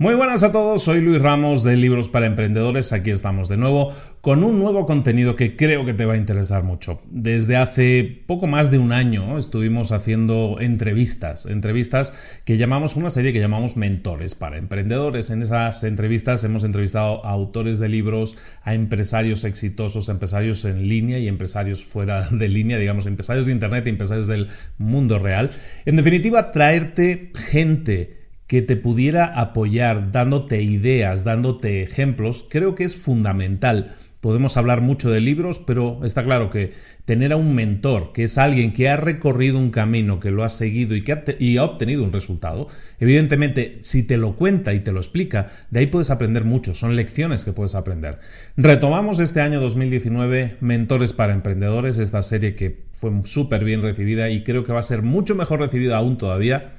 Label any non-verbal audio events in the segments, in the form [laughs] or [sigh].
Muy buenas a todos, soy Luis Ramos de Libros para Emprendedores, aquí estamos de nuevo con un nuevo contenido que creo que te va a interesar mucho. Desde hace poco más de un año estuvimos haciendo entrevistas, entrevistas que llamamos una serie que llamamos Mentores para Emprendedores. En esas entrevistas hemos entrevistado a autores de libros, a empresarios exitosos, empresarios en línea y empresarios fuera de línea, digamos, empresarios de Internet empresarios del mundo real. En definitiva, traerte gente que te pudiera apoyar dándote ideas, dándote ejemplos, creo que es fundamental. Podemos hablar mucho de libros, pero está claro que tener a un mentor, que es alguien que ha recorrido un camino, que lo ha seguido y que ha, ha, obtenido un resultado, evidentemente, si te lo cuenta y te lo explica, de ahí puedes aprender mucho, son lecciones que puedes aprender. Retomamos este año 2019 Mentores para Emprendedores, esta serie que fue súper bien recibida y creo que va a ser mucho mejor recibida aún todavía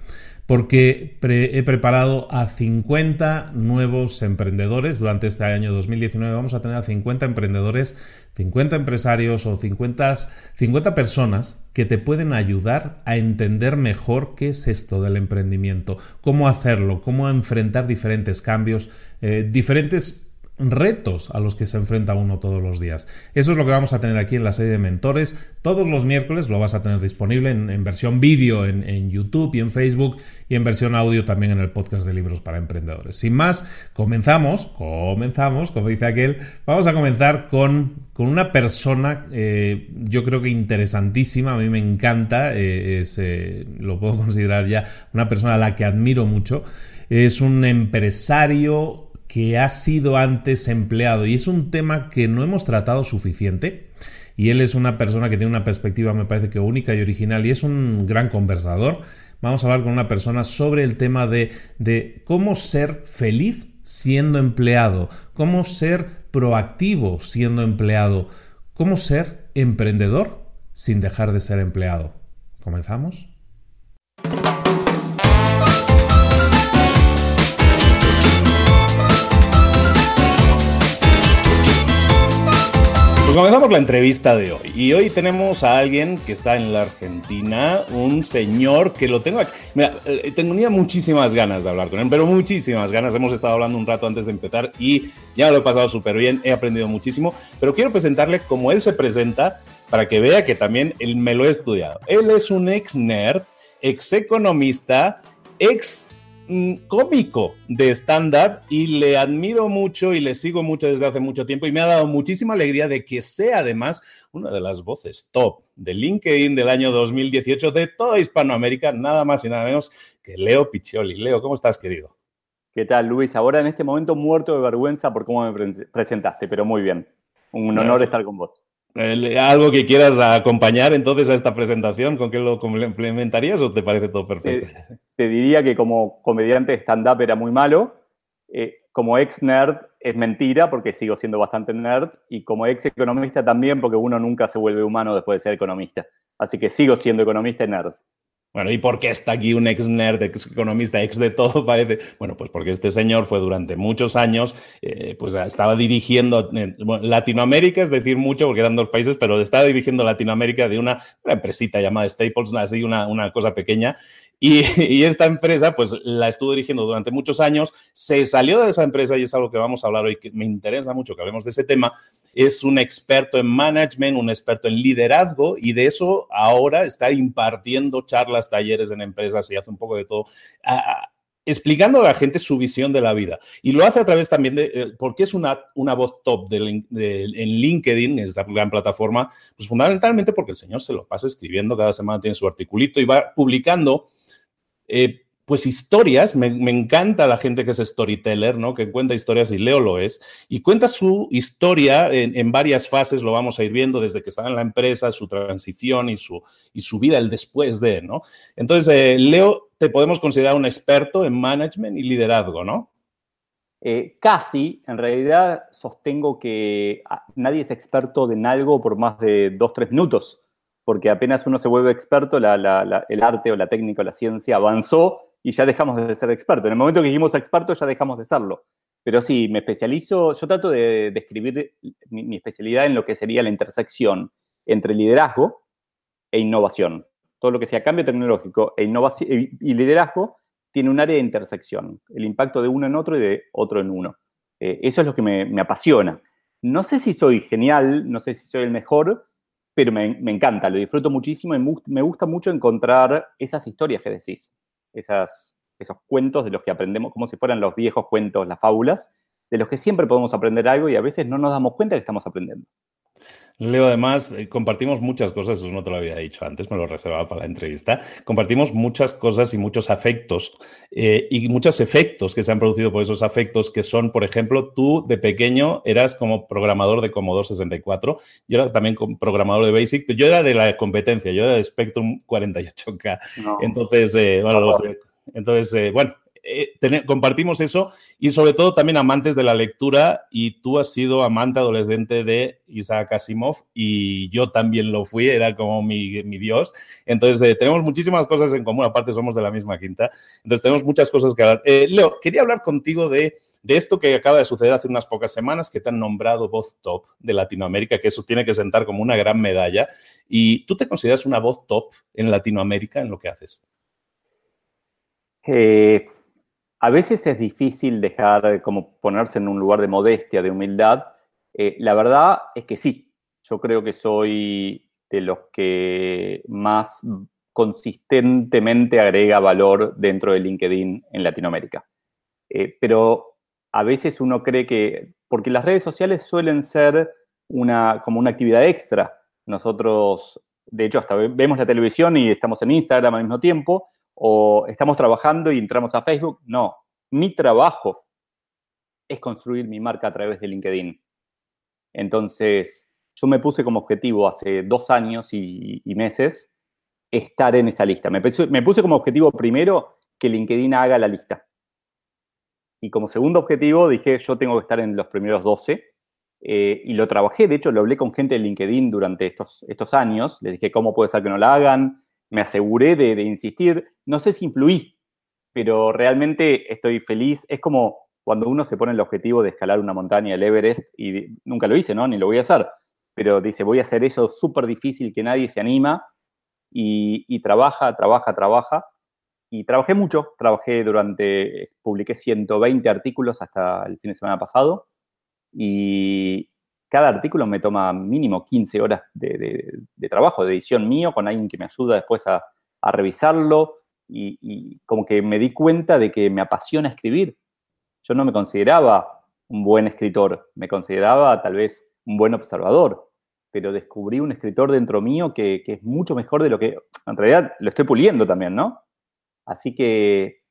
porque he preparado a 50 nuevos emprendedores durante este año 2019. Vamos a tener a 50 emprendedores, 50 empresarios o 50, 50 personas que te pueden ayudar a entender mejor qué es esto del emprendimiento, cómo hacerlo, cómo enfrentar diferentes cambios, eh, diferentes retos a los que se enfrenta uno todos los días. Eso es lo que vamos a tener aquí en la serie de mentores. Todos los miércoles lo vas a tener disponible en, versión vídeo en, YouTube y en Facebook y en versión audio también en el podcast de libros para emprendedores. Sin más, comenzamos, comenzamos, como dice aquel, vamos a comenzar con, con una persona eh, yo creo que interesantísima, a mí me encanta, eh, eh, lo puedo [laughs] considerar ya una persona a la que admiro mucho. Es un empresario que ha sido antes empleado y es un tema que no hemos tratado suficiente y él es una persona que tiene una perspectiva me parece que única y original y es un gran conversador. Vamos a hablar con una persona sobre el tema de, de cómo ser feliz siendo empleado, cómo ser proactivo siendo empleado, cómo ser emprendedor sin dejar de ser empleado. ¿Comenzamos? Pues comenzamos la entrevista de hoy. Y hoy tenemos a alguien que está en la Argentina, un señor que lo tengo aquí. Mira, eh, tenía muchísimas ganas de hablar con él, pero muchísimas ganas. Hemos estado hablando un rato antes de empezar y ya lo he pasado súper bien, he aprendido muchísimo. Pero quiero presentarle como él se presenta para que vea que también él me lo he estudiado. Él es un ex nerd, ex economista, ex cómico de stand-up y le admiro mucho y le sigo mucho desde hace mucho tiempo y me ha dado muchísima alegría de que sea además una de las voces top de LinkedIn del año 2018 de toda Hispanoamérica, nada más y nada menos que Leo Piccioli. Leo, ¿cómo estás, querido? ¿Qué tal, Luis? Ahora en este momento muerto de vergüenza por cómo me presentaste, pero muy bien. Un honor estar con vos. ¿Algo que quieras acompañar entonces a esta presentación? ¿Con qué lo complementarías o te parece todo perfecto? Te, diría que como comediante stand-up era muy malo. Eh, como ex nerd es mentira porque sigo siendo bastante nerd. Y como ex economista también porque uno nunca se vuelve humano después de ser economista. Así que sigo siendo economista y nerd. Bueno, ¿y por qué está aquí un ex nerd, ex economista, ex de todo? [laughs] Parece. Bueno, pues porque este señor fue durante muchos años, eh, pues estaba dirigiendo Latinoamérica, es decir, mucho, porque eran dos países, pero estaba dirigiendo Latinoamérica de una, empresita llamada Staples, así una, una cosa pequeña, [laughs] y, esta empresa, pues la estuvo dirigiendo durante muchos años, se salió de esa empresa y es algo que vamos a hablar hoy, que me interesa mucho que hablemos de ese tema. Es un experto en management, un experto en liderazgo y de eso ahora está impartiendo charlas, talleres en empresas y hace un poco de todo. explicando a la gente su visión de la vida. Y lo hace a través también de, eh, porque es una, una voz top de, en LinkedIn, esta gran plataforma, pues fundamentalmente porque el señor se lo pasa escribiendo, cada semana tiene su articulito y va publicando eh, pues historias, me, encanta la gente que es storyteller, ¿no? Que cuenta historias y Leo lo es, y cuenta su historia en, varias fases, lo vamos a ir viendo desde que estaba en la empresa, su transición y su, y su vida, el después de, ¿no? Entonces, eh, Leo, te podemos considerar un experto en management y liderazgo, ¿no? Eh, casi, en realidad sostengo que ah, nadie es experto en algo por más de dos, tres minutos porque apenas uno se vuelve experto, el arte o la técnica o la ciencia avanzó y ya dejamos de ser experto. En el momento que dijimos experto ya dejamos de serlo. Pero sí, me especializo, yo trato de describir mi, especialidad en lo que sería la intersección entre liderazgo e innovación. Todo lo que sea cambio tecnológico e innovación y liderazgo tiene un área de intersección, el impacto de uno en otro y de otro en uno. Eh, eso es lo que me, me apasiona. No sé si soy genial, no sé si soy el mejor, pero me, encanta, lo disfruto muchísimo y me gusta mucho encontrar esas historias que decís, esas, esos cuentos de los que aprendemos, como si fueran los viejos cuentos, las fábulas, de los que siempre podemos aprender algo y a veces no nos damos cuenta que estamos aprendiendo. Leo, además, eh, compartimos muchas cosas, eso no te lo había dicho antes, me lo reservaba para la entrevista. Compartimos muchas cosas y muchos afectos eh, y muchos efectos que se han producido por esos afectos, que son, por ejemplo, tú de pequeño eras como programador de Commodore 64, yo era también programador de Basic, pero yo era de la competencia, yo era de Spectrum 48K. Entonces, eh, bueno, entonces, bueno, eh, compartimos eso y sobre todo también amantes de la lectura y tú has sido amante adolescente de Isaac Asimov y yo también lo fui, era como mi, dios. Entonces eh, tenemos muchísimas cosas en común, aparte somos de la misma quinta, entonces tenemos muchas cosas que hablar. Eh, Leo, quería hablar contigo de, de esto que acaba de suceder hace unas pocas semanas, que te han nombrado voz top de Latinoamérica, que eso tiene que sentar como una gran medalla. ¿Y tú te consideras una voz top en Latinoamérica en lo que haces? Eh, a veces es difícil dejar como ponerse en un lugar de modestia, de humildad. Eh, la verdad es que sí, yo creo que soy de los que más consistentemente agrega valor dentro de LinkedIn en Latinoamérica. Eh, pero a veces uno cree que, porque las redes sociales suelen ser una, como una actividad extra. Nosotros, de hecho, hasta vemos la televisión y estamos en Instagram al mismo tiempo, o estamos trabajando y entramos a Facebook. No, mi trabajo es construir mi marca a través de LinkedIn. Entonces, yo me puse como objetivo hace dos años y, meses estar en esa lista. Me puse, como objetivo primero que LinkedIn haga la lista. Y como segundo objetivo dije, yo tengo que estar en los primeros 12. Eh, y lo trabajé, de hecho lo hablé con gente de LinkedIn durante estos, estos años. Les dije, ¿cómo puede ser que no la hagan? Me aseguré de, insistir. No sé si influí, pero realmente estoy feliz. Es como cuando uno se pone el objetivo de escalar una montaña, el Everest, y nunca lo hice, ¿no? Ni lo voy a hacer. Pero dice, voy a hacer eso súper difícil que nadie se anima y, trabaja, trabaja, trabaja. Y trabajé mucho, trabajé durante, publiqué 120 artículos hasta el fin de semana pasado y, cada artículo me toma mínimo 15 horas de, trabajo, de edición mío, con alguien que me ayuda después a, revisarlo y, como que me di cuenta de que me apasiona escribir. Yo no me consideraba un buen escritor, me consideraba tal vez un buen observador, pero descubrí un escritor dentro mío que, que es mucho mejor de lo que, en realidad lo estoy puliendo también, ¿no? Así que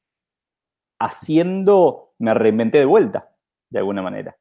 haciendo me reinventé de vuelta, de alguna manera.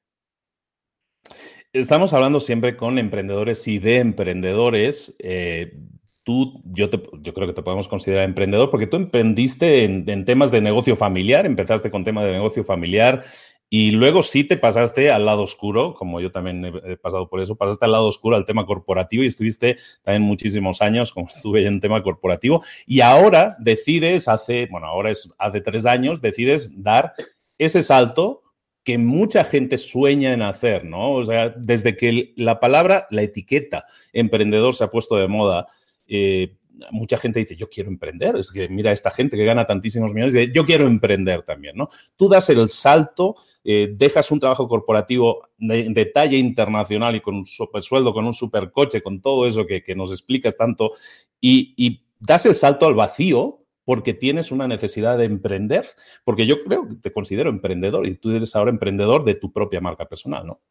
Estamos hablando siempre con emprendedores y de emprendedores. Eh, tú, yo, yo creo que te podemos considerar emprendedor porque tú emprendiste en, temas de negocio familiar, empezaste con temas de negocio familiar y luego sí te pasaste al lado oscuro, como yo también he, pasado por eso, pasaste al lado oscuro al tema corporativo y estuviste también muchísimos años, como [laughs] estuve en tema corporativo, y ahora decides, hace, bueno, ahora es hace tres años, decides dar ese salto que mucha gente sueña en hacer, ¿no? O sea, desde que la palabra, la etiqueta emprendedor se ha puesto de moda, eh, mucha gente dice, yo quiero emprender. Es que mira, esta gente que gana tantísimos millones, dice, yo quiero emprender también, ¿no? Tú das el salto, eh, dejas un trabajo corporativo de, talla internacional y con un super sueldo, con un super coche, con todo eso que, nos explicas tanto, y, y das el salto al vacío porque tienes una necesidad de emprender, porque yo creo que te considero emprendedor y tú eres ahora emprendedor de tu propia marca personal, ¿no?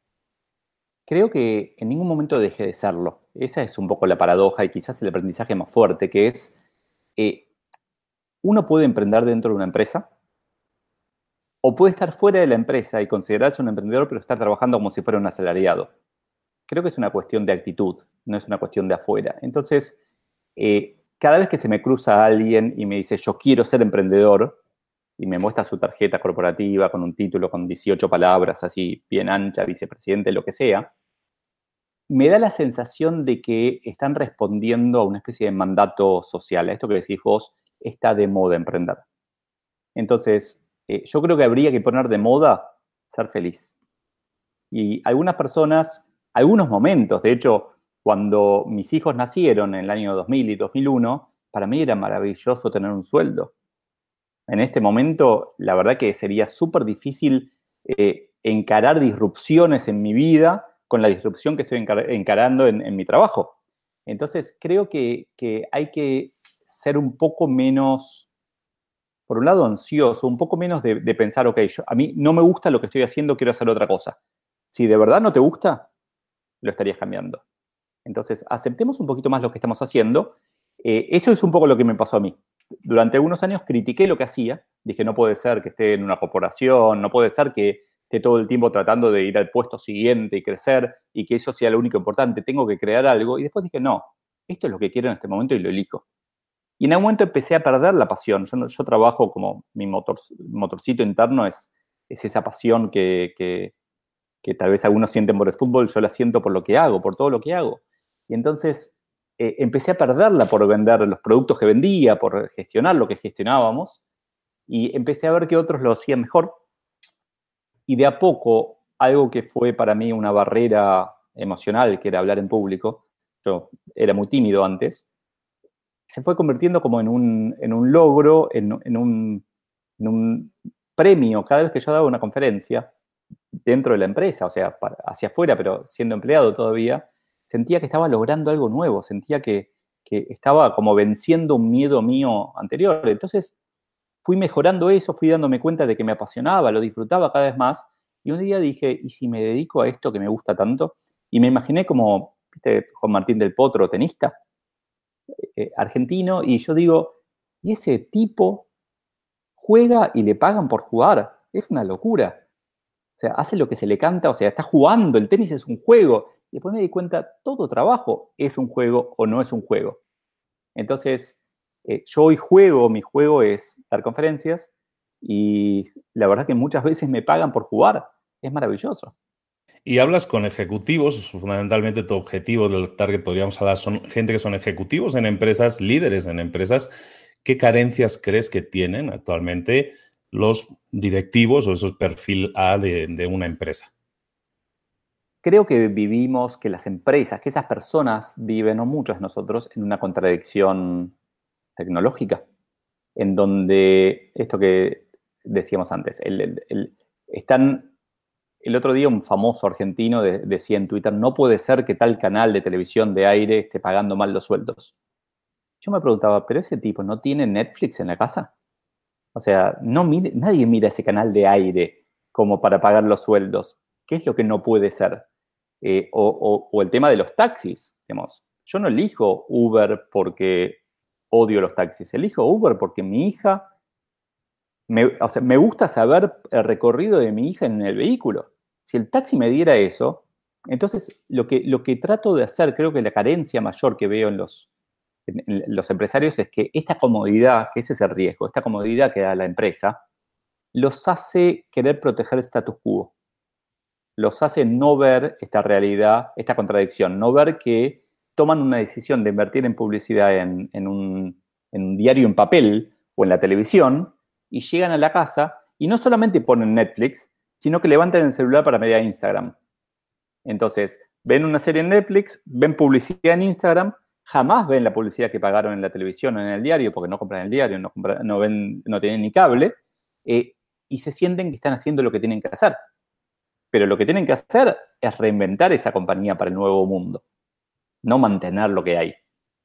Creo que en ningún momento deje de serlo. Esa es un poco la paradoja y quizás el aprendizaje más fuerte, que es, eh, uno puede emprender dentro de una empresa o puede estar fuera de la empresa y considerarse un emprendedor, pero estar trabajando como si fuera un asalariado. Creo que es una cuestión de actitud, no es una cuestión de afuera. Entonces, eh, cada vez que se me cruza alguien y me dice, yo quiero ser emprendedor, y me muestra su tarjeta corporativa con un título con 18 palabras, así bien ancha, vicepresidente, lo que sea, me da la sensación de que están respondiendo a una especie de mandato social. Esto que decís vos, está de moda emprender. Entonces, eh, yo creo que habría que poner de moda ser feliz. Y algunas personas, algunos momentos, de hecho, cuando mis hijos nacieron en el año 2000 y 2001, para mí era maravilloso tener un sueldo. En este momento, la verdad que sería súper difícil eh, encarar disrupciones en mi vida con la disrupción que estoy encarando en, mi trabajo. Entonces, creo que, hay que ser un poco menos, por un lado, ansioso, un poco menos de, pensar, ok, a mí no me gusta lo que estoy haciendo, quiero hacer otra cosa. Si de verdad no te gusta, lo estarías cambiando. Entonces, aceptemos un poquito más lo que estamos haciendo. Eh, eso es un poco lo que me pasó a mí. Durante algunos años critiqué lo que hacía. Dije, no puede ser que esté en una corporación, no puede ser que esté todo el tiempo tratando de ir al puesto siguiente y crecer y que eso sea lo único importante. Tengo que crear algo. Y después dije, no, esto es lo que quiero en este momento y lo elijo. Y en algún momento empecé a perder la pasión. Yo, trabajo como mi motor, motorcito interno es, es esa pasión que, que tal vez algunos sienten por el fútbol, yo la siento por lo que hago, por todo lo que hago. Y entonces eh, empecé a perderla por vender los productos que vendía, por gestionar lo que gestionábamos, y empecé a ver que otros lo hacían mejor. Y de a poco, algo que fue para mí una barrera emocional, que era hablar en público, yo era muy tímido antes, se fue convirtiendo como en un, en un logro, en, un, en, un, premio cada vez que yo daba una conferencia dentro de la empresa, o sea, hacia afuera, pero siendo empleado todavía, sentía que estaba logrando algo nuevo, sentía que, estaba como venciendo un miedo mío anterior. Entonces fui mejorando eso, fui dándome cuenta de que me apasionaba, lo disfrutaba cada vez más. Y un día dije, ¿y si me dedico a esto que me gusta tanto? Y me imaginé como, ¿viste? Juan Martín del Potro, tenista, eh, argentino, y yo digo, ¿y ese tipo juega y le pagan por jugar? Es una locura. O sea, hace lo que se le canta, o sea, está jugando, el tenis es un juego, y después me di cuenta, todo trabajo es un juego o no es un juego. Entonces, eh, yo hoy juego, mi juego es dar conferencias y la verdad que muchas veces me pagan por jugar. Es maravilloso. Y hablas con ejecutivos, fundamentalmente tu objetivo del target, podríamos hablar, son gente que son ejecutivos en empresas, líderes en empresas. ¿Qué carencias crees que tienen actualmente los directivos o esos perfil A de una empresa? Creo que vivimos, que las empresas, que esas personas viven, o muchos de nosotros, en una contradicción tecnológica, en donde esto que decíamos antes, están, el otro día un famoso argentino decía en Twitter, no puede ser que tal canal de televisión de aire esté pagando mal los sueldos. Yo me preguntaba, ¿pero ese tipo no tiene Netflix en la casa? O sea, no nadie mira ese canal de aire como para pagar los sueldos. ¿Qué es lo que no puede ser? Eh, o, el tema de los taxis. Digamos. Yo no elijo Uber porque odio los taxis, elijo Uber porque mi hija, me, o sea, me gusta saber el recorrido de mi hija en el vehículo. Si el taxi me diera eso, Entonces, lo que, lo que trato de hacer, creo que la carencia mayor que veo en los, los empresarios es que esta comodidad, que ese es el riesgo, esta comodidad que da la empresa, los hace querer proteger el status quo. Los hace no ver esta realidad, esta contradicción, no ver que toman una decisión de invertir en publicidad en, un, diario en papel o en la televisión y llegan a la casa y no solamente ponen Netflix, sino que levantan el celular para mirar Instagram. Entonces, ven una serie en Netflix, ven publicidad en Instagram, jamás ven la publicidad que pagaron en la televisión o en el diario, porque no compran el diario, no, no, ven, no tienen ni cable, eh, y se sienten que están haciendo lo que tienen que hacer. Pero lo que tienen que hacer es reinventar esa compañía para el nuevo mundo, no mantener lo que hay.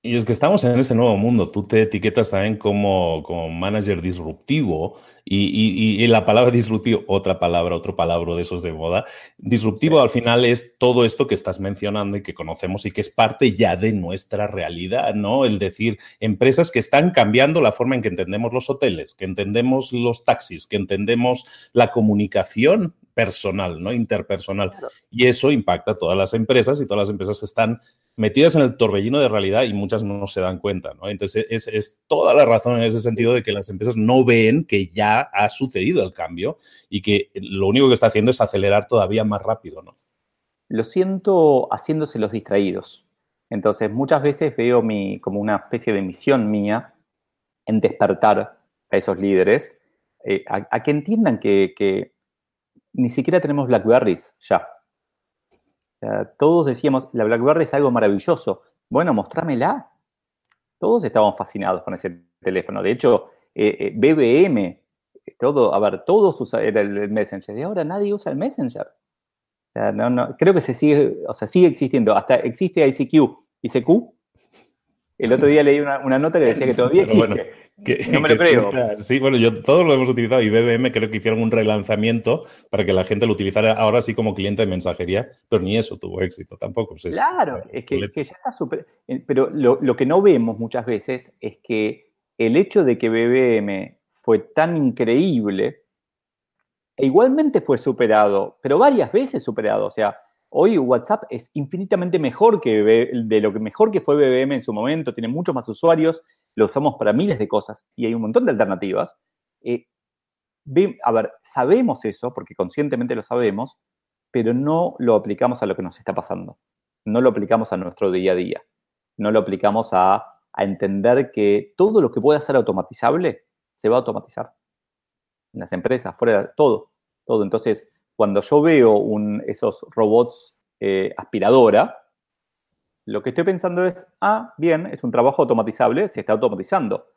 Y es que estamos en ese nuevo mundo. Tú te etiquetas también como, como manager disruptivo y, y, la palabra disruptivo, otra palabra, otro palabra de esos de moda. Disruptivo al final es todo esto que estás mencionando y que conocemos y que es parte ya de nuestra realidad, ¿no? El decir, empresas que están cambiando la forma en que entendemos los hoteles, que entendemos los taxis, que entendemos la comunicación personal, ¿no? Interpersonal. Y eso impacta a todas las empresas y todas las empresas están metidas en el torbellino de realidad y muchas no se dan cuenta, ¿no? Entonces es, es, toda la razón en ese sentido de que las empresas no ven que ya ha sucedido el cambio y que lo único que está haciendo es acelerar todavía más rápido, ¿no? Lo siento haciéndose los distraídos. Entonces muchas veces veo mi, como una especie de misión mía en despertar a esos líderes, eh, a, que entiendan que, que ni siquiera tenemos Blackberries ya todos decíamos, la BlackBerry es algo maravilloso. Bueno, mostrámela. Todos estábamos fascinados con ese teléfono. De hecho, eh, eh, BBM, todo, a ver, todos usaban el, Messenger. Y ahora nadie usa el Messenger. creo que se sigue, o sea, sigue existiendo. Hasta existe ICQ. ICQ el otro día leí una, nota que decía que todavía existe. no me lo creo. sí, bueno, yo todos lo hemos utilizado y BBM creo que hicieron un relanzamiento para que la gente lo utilizara ahora sí como cliente de mensajería, pero ni eso tuvo éxito tampoco. Pues claro, es que, ya está súper... Eh, pero lo, lo que no vemos muchas veces es que el hecho de que BBM fue tan increíble, e igualmente fue superado, pero varias veces superado. O sea, Hoy WhatsApp es infinitamente mejor que de lo que mejor que fue BBM en su momento, tiene muchos más usuarios, lo usamos para miles de cosas y hay un montón de alternativas. Eh, a ver, sabemos eso porque conscientemente lo sabemos, pero no lo aplicamos a lo que nos está pasando. No lo aplicamos a nuestro día a día. No lo aplicamos a, entender que todo lo que pueda ser automatizable se va a automatizar. En las empresas, fuera todo. Todo. Entonces, cuando yo veo esos robots eh, aspiradora, lo que estoy pensando es, ah, bien, es un trabajo automatizable, se está automatizando.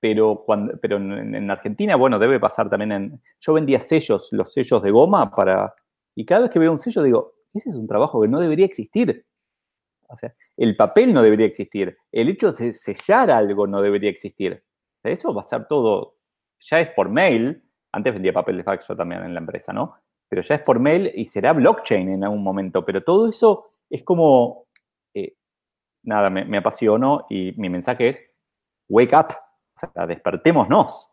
Pero, cuando, pero en, Argentina, bueno, debe pasar también en... Yo vendía sellos, los sellos de goma para... Y cada vez que veo un sello digo, ese es un trabajo que no debería existir. O sea, el papel no debería existir. El hecho de sellar algo no debería existir. eso va a ser todo, ya es por mail. Antes vendía papel de fax yo también en la empresa, ¿no? Pero ya es por mail y será blockchain en algún momento, pero todo eso es como, eh, nada, me, apasionó y mi mensaje es, wake up, o sea, despertémonos.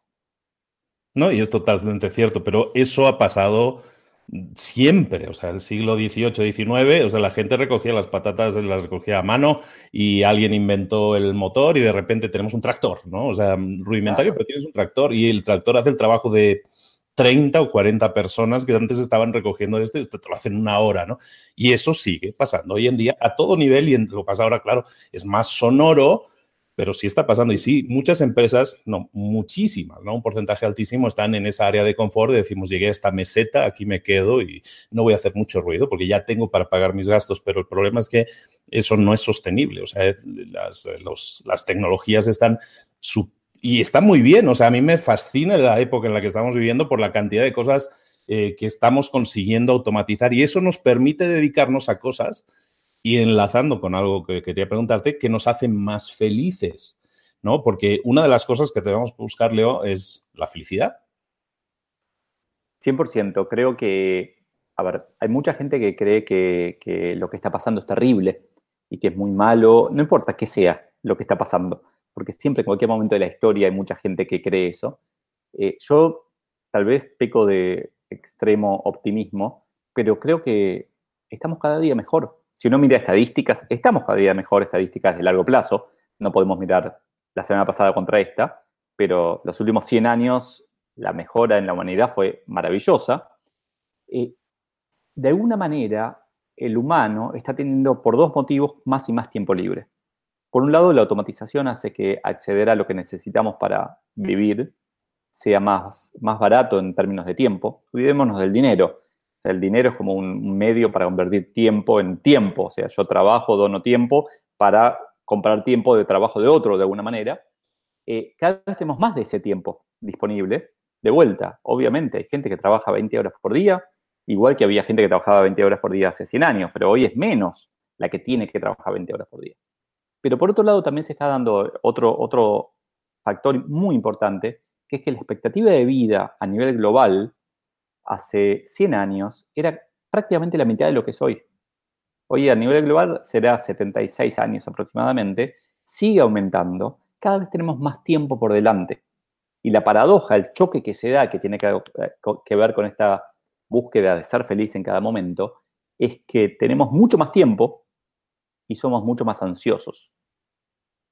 No, y es totalmente cierto, pero eso ha pasado siempre, o sea, el siglo XVIII, XIX, o sea, la gente recogía las patatas, las recogía a mano y alguien inventó el motor y de repente tenemos un tractor, ¿no? O sea, rudimentario, pero tienes un tractor y el tractor hace el trabajo de 30 o 40 personas que antes estaban recogiendo esto y te lo hacen una hora, ¿no? Y eso sigue pasando hoy en día a todo nivel y en, lo pasa ahora, claro, es más sonoro, pero sí está pasando. Y sí, muchas empresas, no, muchísimas, ¿no? Un porcentaje altísimo están en esa área de confort de decimos, llegué a esta meseta, aquí me quedo y no voy a hacer mucho ruido porque ya tengo para pagar mis gastos, pero el problema es que eso no es sostenible. O sea, las, las tecnologías están súper y está muy bien, o sea, a mí me fascina la época en la que estamos viviendo por la cantidad de cosas eh, que estamos consiguiendo automatizar y eso nos permite dedicarnos a cosas y enlazando con algo que quería preguntarte, que nos hacen más felices, ¿no? Porque una de las cosas que debemos buscar, Leo, es la felicidad. 100%, creo que, a ver, hay mucha gente que cree que, que lo que está pasando es terrible y que es muy malo, no importa qué sea lo que está pasando porque siempre en cualquier momento de la historia hay mucha gente que cree eso. Eh, yo tal vez peco de extremo optimismo, pero creo que estamos cada día mejor. Si uno mira estadísticas, estamos cada día mejor estadísticas de largo plazo. No podemos mirar la semana pasada contra esta, pero los últimos 100 años la mejora en la humanidad fue maravillosa. Eh, de alguna manera, el humano está teniendo por dos motivos más y más tiempo libre. Por un lado, la automatización hace que acceder a lo que necesitamos para vivir sea más, más barato en términos de tiempo. Olvidémonos del dinero. O sea, el dinero es como un medio para convertir tiempo en tiempo. O sea, yo trabajo, dono tiempo para comprar tiempo de trabajo de otro de alguna manera. Eh, cada vez tenemos más de ese tiempo disponible. De vuelta, obviamente, hay gente que trabaja 20 horas por día, igual que había gente que trabajaba 20 horas por día hace 100 años, pero hoy es menos la que tiene que trabajar 20 horas por día. Pero por otro lado, también se está dando otro, otro factor muy importante, que es que la expectativa de vida a nivel global hace 100 años era prácticamente la mitad de lo que es hoy. Hoy a nivel global será 76 años aproximadamente, sigue aumentando, cada vez tenemos más tiempo por delante. Y la paradoja, el choque que se da, que tiene que, que ver con esta búsqueda de ser feliz en cada momento, es que tenemos mucho más tiempo y somos mucho más ansiosos.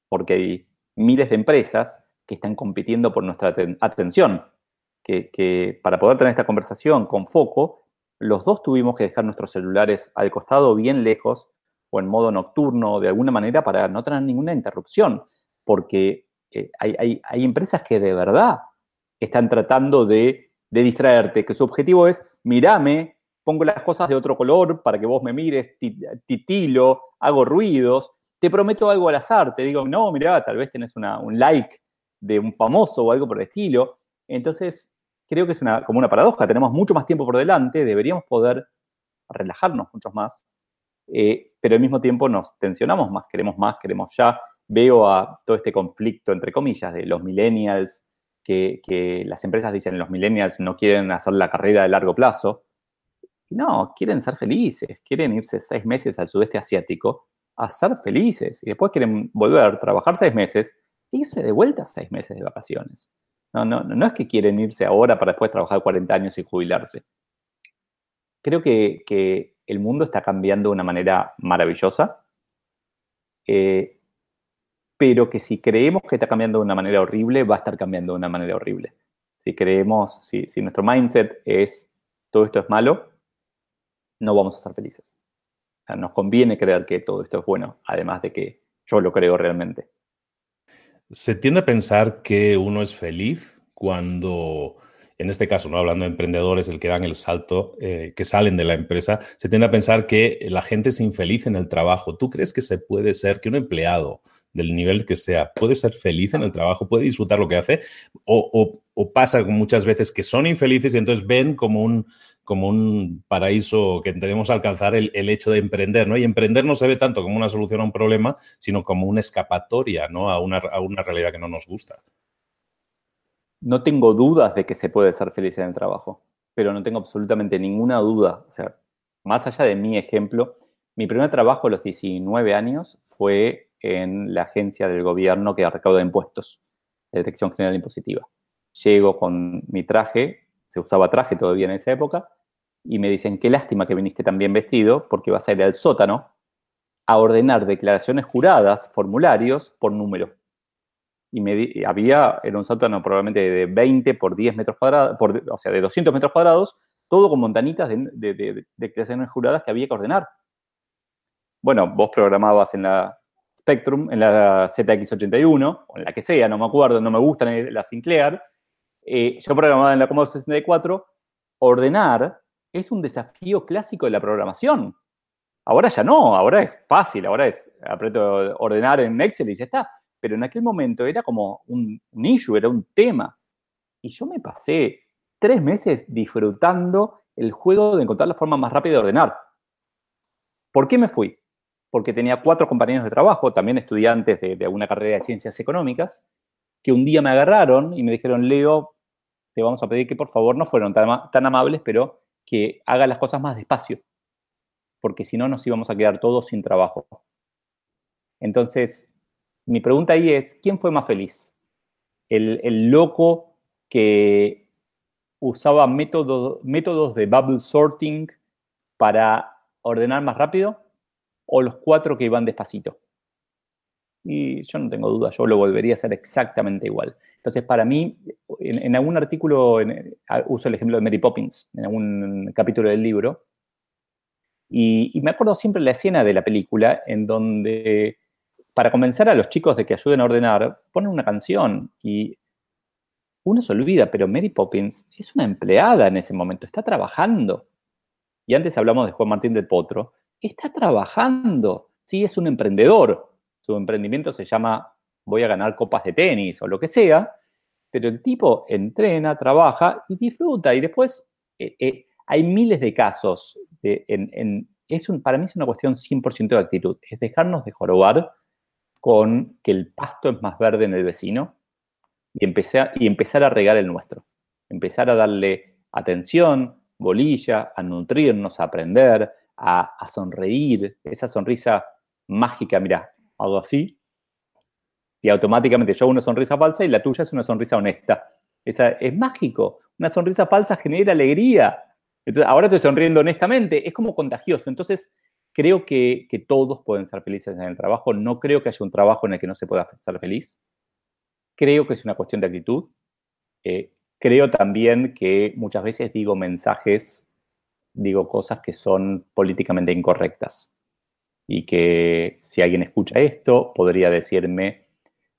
Porque hay miles de empresas que están compitiendo por nuestra atención. Que, para poder tener esta conversación con foco, los dos tuvimos que dejar nuestros celulares al costado bien lejos o en modo nocturno de alguna manera para no tener ninguna interrupción. Porque eh, hay, empresas que de verdad están tratando de, de distraerte, que su objetivo es, mirame, pongo las cosas de otro color para que vos me mires, titilo, hago ruidos, te prometo algo al azar, te digo, no, mirá, tal vez tenés un like de un famoso o algo por el estilo. Entonces, creo que es una, como una paradoja, tenemos mucho más tiempo por delante, deberíamos poder relajarnos mucho más, eh, pero al mismo tiempo nos tensionamos más, queremos más, queremos ya. Veo a todo este conflicto, entre comillas, de los millennials, que, las empresas dicen los millennials no quieren hacer la carrera de largo plazo, no, quieren ser felices, quieren irse seis meses al sudeste asiático a ser felices y después quieren volver, trabajar seis meses e irse de vuelta seis meses de vacaciones. No, no, no es que quieren irse ahora para después trabajar 40 años y jubilarse. Creo que, el mundo está cambiando de una manera maravillosa, eh, pero que si creemos que está cambiando de una manera horrible, va a estar cambiando de una manera horrible. Si creemos, si, si nuestro mindset es todo esto es malo, no vamos a ser felices. nos conviene creer que todo esto es bueno, además de que yo lo creo realmente. Se tiende a pensar que uno es feliz cuando, en este caso, no hablando de emprendedores, el que dan el salto, eh, que salen de la empresa, se tiende a pensar que la gente es infeliz en el trabajo. ¿Tú crees que se puede ser que un empleado del nivel que sea puede ser feliz en el trabajo, puede disfrutar lo que hace? ¿O, pasa muchas veces que son infelices y entonces ven como un, como un paraíso que tenemos alcanzar el, hecho de emprender, ¿no? Y emprender no se ve tanto como una solución a un problema, sino como una escapatoria, ¿no? A una, a una realidad que no nos gusta. No tengo dudas de que se puede ser feliz en el trabajo, pero no tengo absolutamente ninguna duda. O sea, más allá de mi ejemplo, mi primer trabajo a los 19 años fue en la agencia del gobierno que recauda impuestos, de Detección General Impositiva. Llego con mi traje, se usaba traje todavía en esa época, y me dicen, qué lástima que viniste tan bien vestido, porque vas a ir al sótano a ordenar declaraciones juradas, formularios, por número. Y me había, era un sótano probablemente de 20 por 10 metros cuadrados, o sea, de 200 metros cuadrados, todo con montanitas de, declaraciones juradas que había que ordenar. Bueno, vos programabas en la Spectrum, en la ZX81, o en la que sea, no me acuerdo, no me gustan la Sinclair. Eh, yo programaba en la Commodore 64, ordenar es un desafío clásico de la programación. Ahora ya no, ahora es fácil, ahora es aprieto ordenar en Excel y ya está. Pero en aquel momento era como un, un issue, era un tema. Y yo me pasé tres meses disfrutando el juego de encontrar la forma más rápida de ordenar. ¿Por qué me fui? Porque tenía cuatro compañeros de trabajo, también estudiantes de, de una carrera de ciencias económicas, que un día me agarraron y me dijeron, Leo, te vamos a pedir que por favor no fueron tan, tan amables, pero que haga las cosas más despacio, porque si no nos íbamos a quedar todos sin trabajo. Entonces, mi pregunta ahí es, ¿quién fue más feliz? ¿El, loco que usaba métodos de bubble sorting para ordenar más rápido o los cuatro que iban despacito? Y yo no tengo duda, yo lo volvería a hacer exactamente igual. Entonces, para mí, en, algún artículo, uso el ejemplo de Mary Poppins, en algún capítulo del libro, y, me acuerdo siempre la escena de la película en donde, para convencer a los chicos de que ayuden a ordenar, ponen una canción y uno se olvida, pero Mary Poppins es una empleada en ese momento, está trabajando. Y antes hablamos de Juan Martín del Potro, está trabajando, sí, es un emprendedor. Su emprendimiento se llama voy a ganar copas de tenis o lo que sea, pero el tipo entrena, trabaja y disfruta. Y después eh, eh, hay miles de casos. De, en, es para mí es una cuestión 100% de actitud. Es dejarnos de jorobar con que el pasto es más verde en el vecino y empezar, y empezar a regar el nuestro. Empezar a darle atención, bolilla, a nutrirnos, a aprender, a, a sonreír. Esa sonrisa mágica, mira, algo así, y automáticamente yo hago una sonrisa falsa y la tuya es una sonrisa honesta. Esa, es mágico. Una sonrisa falsa genera alegría. Entonces, ahora estoy sonriendo honestamente. Es como contagioso. Entonces, creo que, todos pueden ser felices en el trabajo. No creo que haya un trabajo en el que no se pueda ser feliz. Creo que es una cuestión de actitud. Eh, creo también que muchas veces digo mensajes, digo cosas que son políticamente incorrectas. Y que si alguien escucha esto, podría decirme,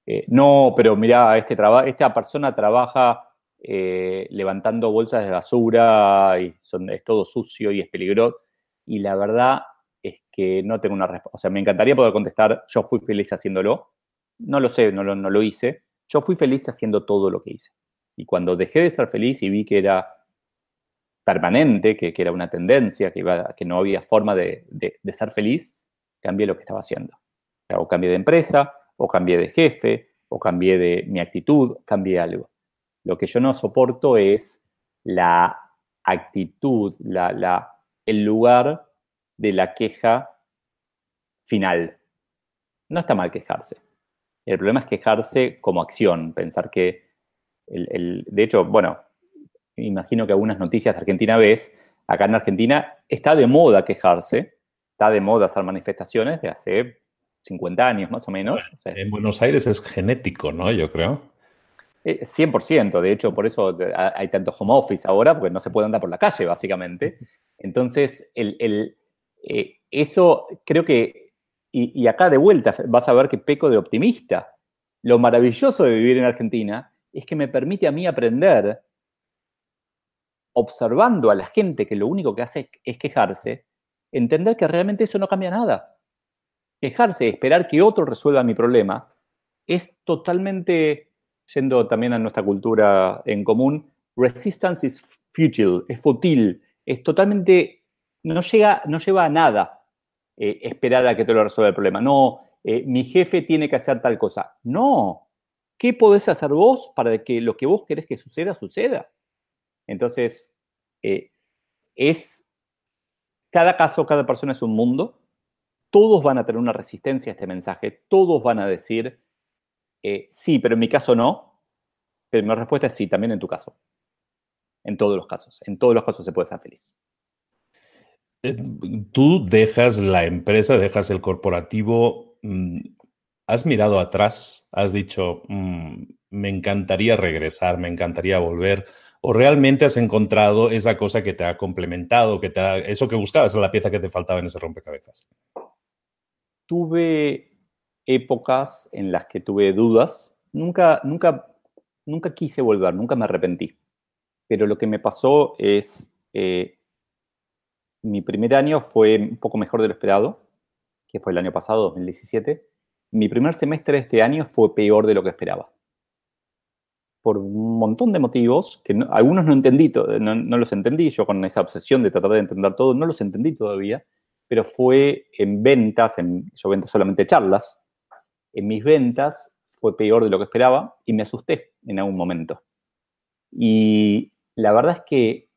eh, no, pero mira, este esta persona trabaja eh, levantando bolsas de basura y son, es todo sucio y es peligroso. Y la verdad es que no tengo una respuesta. O sea, me encantaría poder contestar, yo fui feliz haciéndolo. No lo sé, no lo, no lo hice. Yo fui feliz haciendo todo lo que hice. Y cuando dejé de ser feliz y vi que era permanente, que, era una tendencia, que, iba, que no había forma de, de ser feliz, cambié lo que estaba haciendo. O cambié de empresa, o cambié de jefe, o cambié de mi actitud, cambié algo. Lo que yo no soporto es la actitud, la, el lugar de la queja final. No está mal quejarse. El problema es quejarse como acción, pensar que, el, de hecho, bueno, imagino que algunas noticias de Argentina ves, acá en Argentina está de moda quejarse, está de moda hacer manifestaciones de hace 50 años más o menos. en Buenos Aires es genético, ¿no? Yo creo. 100%, eh, de hecho, por eso hay tanto home office ahora, porque no se puede andar por la calle, básicamente. Entonces, el, eh, eso creo que, y, acá de vuelta vas a ver que peco de optimista. Lo maravilloso de vivir en Argentina es que me permite a mí aprender, observando a la gente que lo único que hace es quejarse, entender que realmente eso no cambia nada quejarse, esperar que otro resuelva mi problema, es totalmente, yendo también a nuestra cultura en común, resistance is futile, es fútil, es totalmente, no, llega, no lleva a nada eh, esperar a que te lo resuelva el problema. No, eh, mi jefe tiene que hacer tal cosa. No, ¿qué podés hacer vos para que lo que vos querés que suceda, suceda? Entonces, eh, es, cada caso, cada persona es un mundo todos van a tener una resistencia a este mensaje, todos van a decir, sí, pero en mi caso no, pero mi respuesta es sí, también en tu caso. En todos los casos, en todos los casos se puede ser feliz. Eh, tú dejas la empresa, dejas el corporativo, mm, has mirado atrás, has dicho, mm, me encantaría regresar, me encantaría volver, o realmente has encontrado esa cosa que te ha complementado, que te eso que buscabas, la pieza que te faltaba en ese rompecabezas tuve épocas en las que tuve dudas. Nunca, nunca, nunca quise volver, nunca me arrepentí. Pero lo que me pasó es, eh, mi primer año fue un poco mejor de lo esperado, que fue el año pasado, 2017. Mi primer semestre de este año fue peor de lo que esperaba. Por un montón de motivos, que algunos no entendí, no, no los entendí, yo con esa obsesión de tratar de entender todo, no los entendí todavía pero fue en ventas, en, yo vendo solamente charlas, en mis ventas fue peor de lo que esperaba y me asusté en algún momento. Y la verdad es que,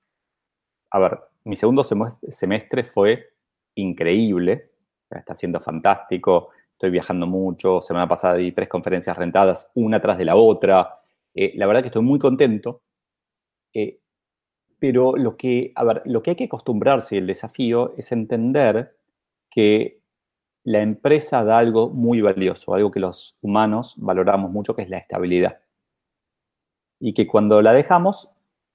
a ver, mi segundo semestre fue increíble, está siendo fantástico, estoy viajando mucho, semana pasada di tres conferencias rentadas, una tras de la otra, eh, la verdad que estoy muy contento, eh, pero lo que, hay que acostumbrarse, el desafío, es entender que la empresa da algo muy valioso, algo que los humanos valoramos mucho, que es la estabilidad. Y que cuando la dejamos,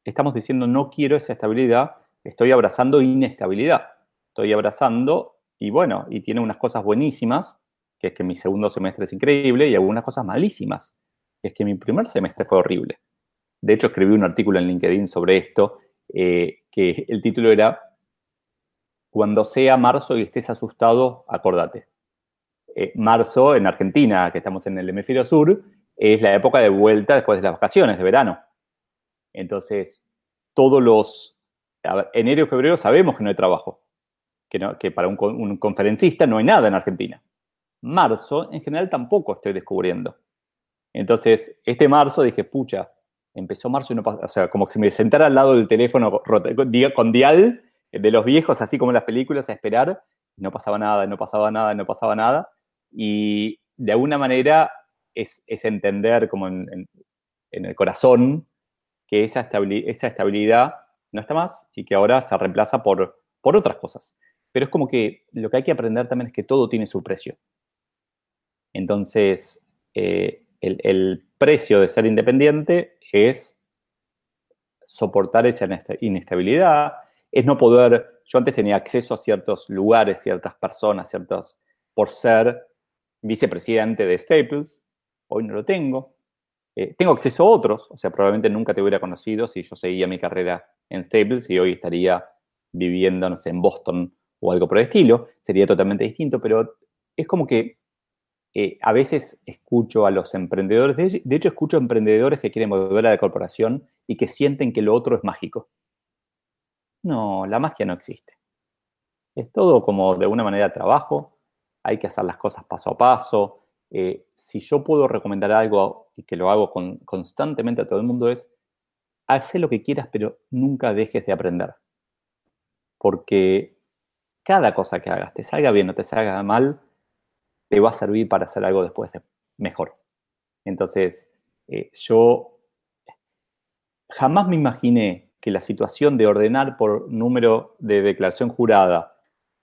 estamos diciendo no quiero esa estabilidad, estoy abrazando inestabilidad. Estoy abrazando, y bueno, y tiene unas cosas buenísimas, que es que mi segundo semestre es increíble, y algunas cosas malísimas, que es que mi primer semestre fue horrible. De hecho, escribí un artículo en LinkedIn sobre esto, eh, que el título era Cuando sea marzo y estés asustado, acordate. Eh, marzo en Argentina, que estamos en el hemisferio sur, es la época de vuelta después de las vacaciones de verano. Entonces, todos los... enero y febrero sabemos que no hay trabajo, que, para un, conferencista no hay nada en Argentina. Marzo, en general, tampoco estoy descubriendo. Entonces, este marzo dije, pucha, empezó marzo y no pasó, o sea, como si me sentara al lado del teléfono con dial de los viejos, así como en las películas, a esperar, no pasaba nada, no pasaba nada, no pasaba nada. Y de alguna manera es, entender como en, el corazón que esa estabilidad no está más y que ahora se reemplaza por, por otras cosas. Pero es como que lo que hay que aprender también es que todo tiene su precio. Entonces, eh, el, precio de ser independiente es soportar esa inestabilidad, es no poder, yo antes tenía acceso a ciertos lugares, ciertas personas, ciertos, por ser vicepresidente de Staples, hoy no lo tengo. Eh, tengo acceso a otros, o sea, probablemente nunca te hubiera conocido si yo seguía mi carrera en Staples y hoy estaría viviendo, no sé, en Boston o algo por el estilo, sería totalmente distinto, pero es como que eh, a veces escucho a los emprendedores, de, hecho escucho emprendedores que quieren volver a la corporación y que sienten que lo otro es mágico. No, la magia no existe. Es todo como de una manera trabajo, hay que hacer las cosas paso a paso. Eh, si yo puedo recomendar algo y que lo hago constantemente a todo el mundo es, haz lo que quieras, pero nunca dejes de aprender. Porque cada cosa que hagas, te salga bien o te salga mal, te va a servir para hacer algo después de mejor. Entonces, eh, yo jamás me imaginé que la situación de ordenar por número de declaración jurada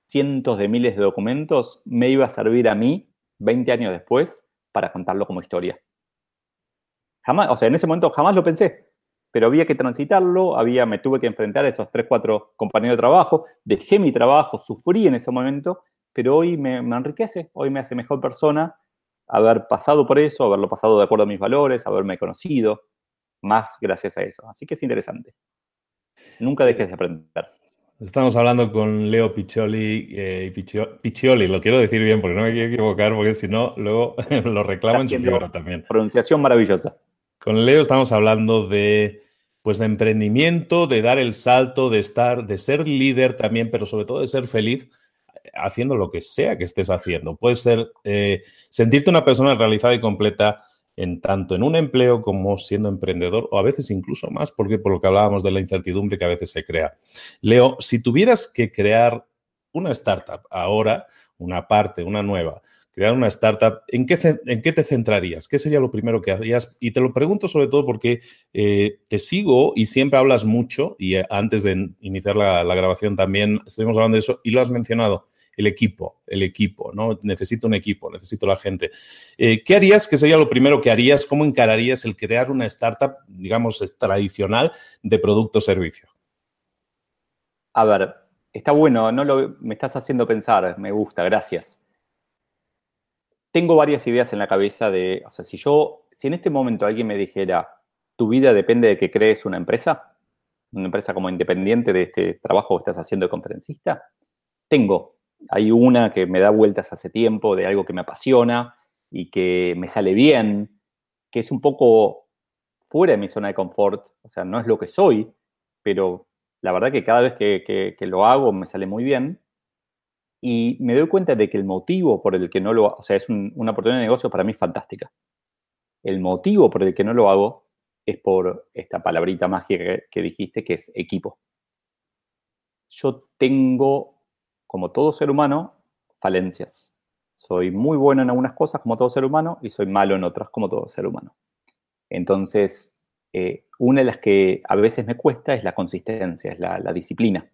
cientos de miles de documentos me iba a servir a mí 20 años después para contarlo como historia. Jamás, o sea, en ese momento jamás lo pensé, pero había que transitarlo, había, me tuve que enfrentar a esos 3, 4 compañeros de trabajo, dejé mi trabajo, sufrí en ese momento, pero hoy me, me enriquece, hoy me hace mejor persona haber pasado por eso, haberlo pasado de acuerdo a mis valores, haberme conocido, más gracias a eso. Así que es interesante. Nunca dejes de aprender. Estamos hablando con Leo Piccioli, eh, Piccioli, lo quiero decir bien porque no me quiero equivocar, porque si no, luego [laughs] lo reclamo en su libro también. Pronunciación maravillosa. Con Leo estamos hablando de, pues, de emprendimiento, de dar el salto, de estar, de ser líder también, pero sobre todo de ser feliz haciendo lo que sea que estés haciendo. Puede ser eh, sentirte una persona realizada y completa en tanto en un empleo como siendo emprendedor o a veces incluso más, porque por lo que hablábamos de la incertidumbre que a veces se crea. Leo, si tuvieras que crear una startup ahora, una parte, una nueva, crear una startup, ¿en qué, te centrarías? ¿Qué sería lo primero que harías? Y te lo pregunto sobre todo porque eh, te sigo y siempre hablas mucho, y eh, antes de iniciar la, grabación también estuvimos hablando de eso y lo has mencionado el equipo, el equipo, ¿no? Necesito un equipo, necesito la gente. Eh, ¿Qué harías? ¿Qué sería lo primero que harías? ¿Cómo encararías el crear una startup, digamos, tradicional de producto o servicio? A ver, está bueno, no lo, me estás haciendo pensar, me gusta, gracias. Tengo varias ideas en la cabeza de, o sea, si yo, si en este momento alguien me dijera, tu vida depende de que crees una empresa, una empresa como independiente de este trabajo que estás haciendo de conferencista, tengo hay una que me da vueltas hace tiempo de algo que me apasiona y que me sale bien, que es un poco fuera de mi zona de confort, o sea, no es lo que soy, pero la verdad que cada vez que, lo hago me sale muy bien. Y me doy cuenta de que el motivo por el que no lo o sea, es una oportunidad de negocio para mí fantástica. El motivo por el que no lo hago es por esta palabrita mágica que dijiste, que es equipo. Yo tengo como todo ser humano, falencias. Soy muy bueno en algunas cosas como todo ser humano y soy malo en otras como todo ser humano. Entonces, eh, una de las que a veces me cuesta es la consistencia, es la, disciplina.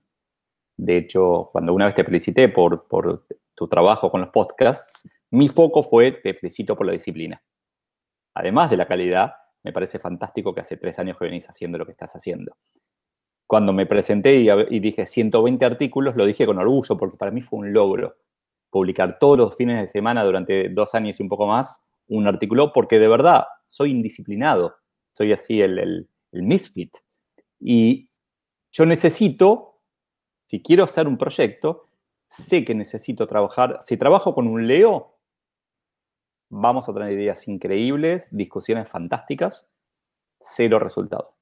De hecho, cuando una vez te felicité por, por tu trabajo con los podcasts, mi foco fue te felicito por la disciplina. Además de la calidad, me parece fantástico que hace tres años que venís haciendo lo que estás haciendo. Cuando me presenté y, dije 120 artículos, lo dije con orgullo porque para mí fue un logro publicar todos los fines de semana durante dos años y un poco más un artículo porque de verdad soy indisciplinado, soy así el, el, el misfit. Y yo necesito, si quiero hacer un proyecto, sé que necesito trabajar. Si trabajo con un Leo, vamos a tener ideas increíbles, discusiones fantásticas, cero resultado.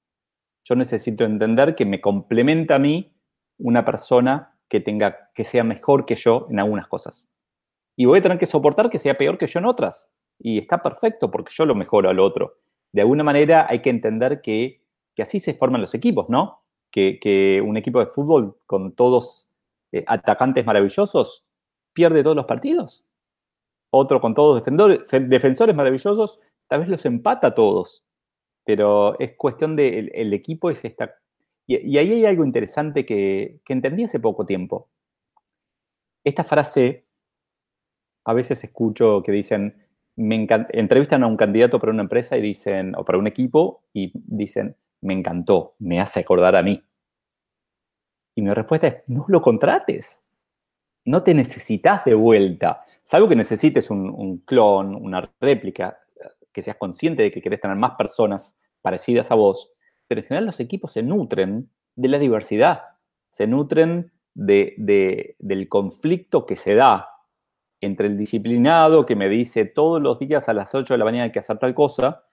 Yo necesito entender que me complementa a mí una persona que tenga que sea mejor que yo en algunas cosas. Y voy a tener que soportar que sea peor que yo en otras. Y está perfecto porque yo lo mejoro al otro. De alguna manera hay que entender que, así se forman los equipos, ¿no? Que, un equipo de fútbol con todos eh, atacantes maravillosos pierde todos los partidos otro con todos defensores maravillosos, tal vez los empata a todos. Pero es cuestión de, el, equipo es. Y, ahí hay algo interesante que, entendí hace poco tiempo. Esta frase, a veces escucho que dicen, me entrevistan a un candidato para una empresa y dicen, o para un equipo, y dicen, me encantó, me hace acordar a mí. Y mi respuesta es, no lo contrates. No te necesitas de vuelta. Salvo que necesites un, clon, una réplica, que seas consciente de que querés tener más personas parecidas a vos, pero en general los equipos se nutren de la diversidad, se nutren del conflicto que se da entre el disciplinado que me dice todos los días a las 8 de la mañana que hacer tal cosa,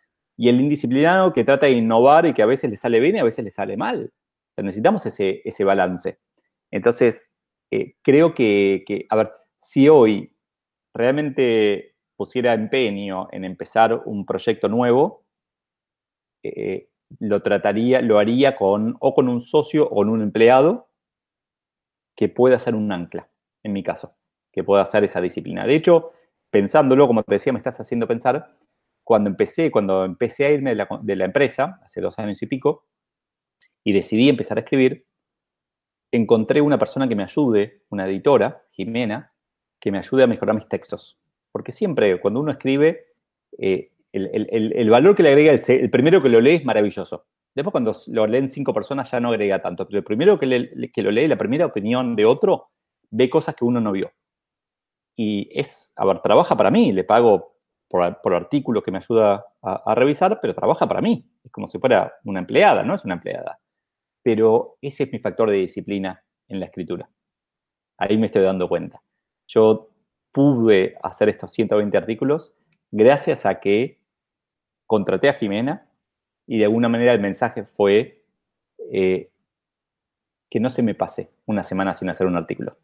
y el indisciplinado que trata de innovar y que a veces le sale bien y a veces le sale mal. necesitamos ese, balance. Entonces, eh, creo que, que, a ver, si hoy realmente pusiera empeño en empezar un proyecto nuevo, eh, lo trataría, lo haría con o con un socio o con un empleado que pueda ser un ancla, en mi caso, que pueda hacer esa disciplina. De hecho, pensándolo, como te decía, me estás haciendo pensar, cuando empecé, cuando empecé a irme de la, empresa, hace dos años y pico, y decidí empezar a escribir, encontré una persona que me ayude, una editora, Jimena, que me ayude a mejorar mis textos. Porque siempre, cuando uno escribe, eh, el, valor que le agrega el, primero que lo lee es maravilloso. Después, cuando lo leen cinco personas, ya no agrega tanto. Pero el primero que, lo lee, la primera opinión de otro, ve cosas que uno no vio. Y es, a ver, trabaja para mí, le pago por, por artículo que me ayuda a, a, revisar, pero trabaja para mí. Es como si fuera una empleada, no es una empleada. Pero ese es mi factor de disciplina en la escritura. Ahí me estoy dando cuenta yo pude hacer estos 120 artículos gracias a que contraté a Jimena y de alguna manera el mensaje fue eh, que no se me pase una semana sin hacer un artículo.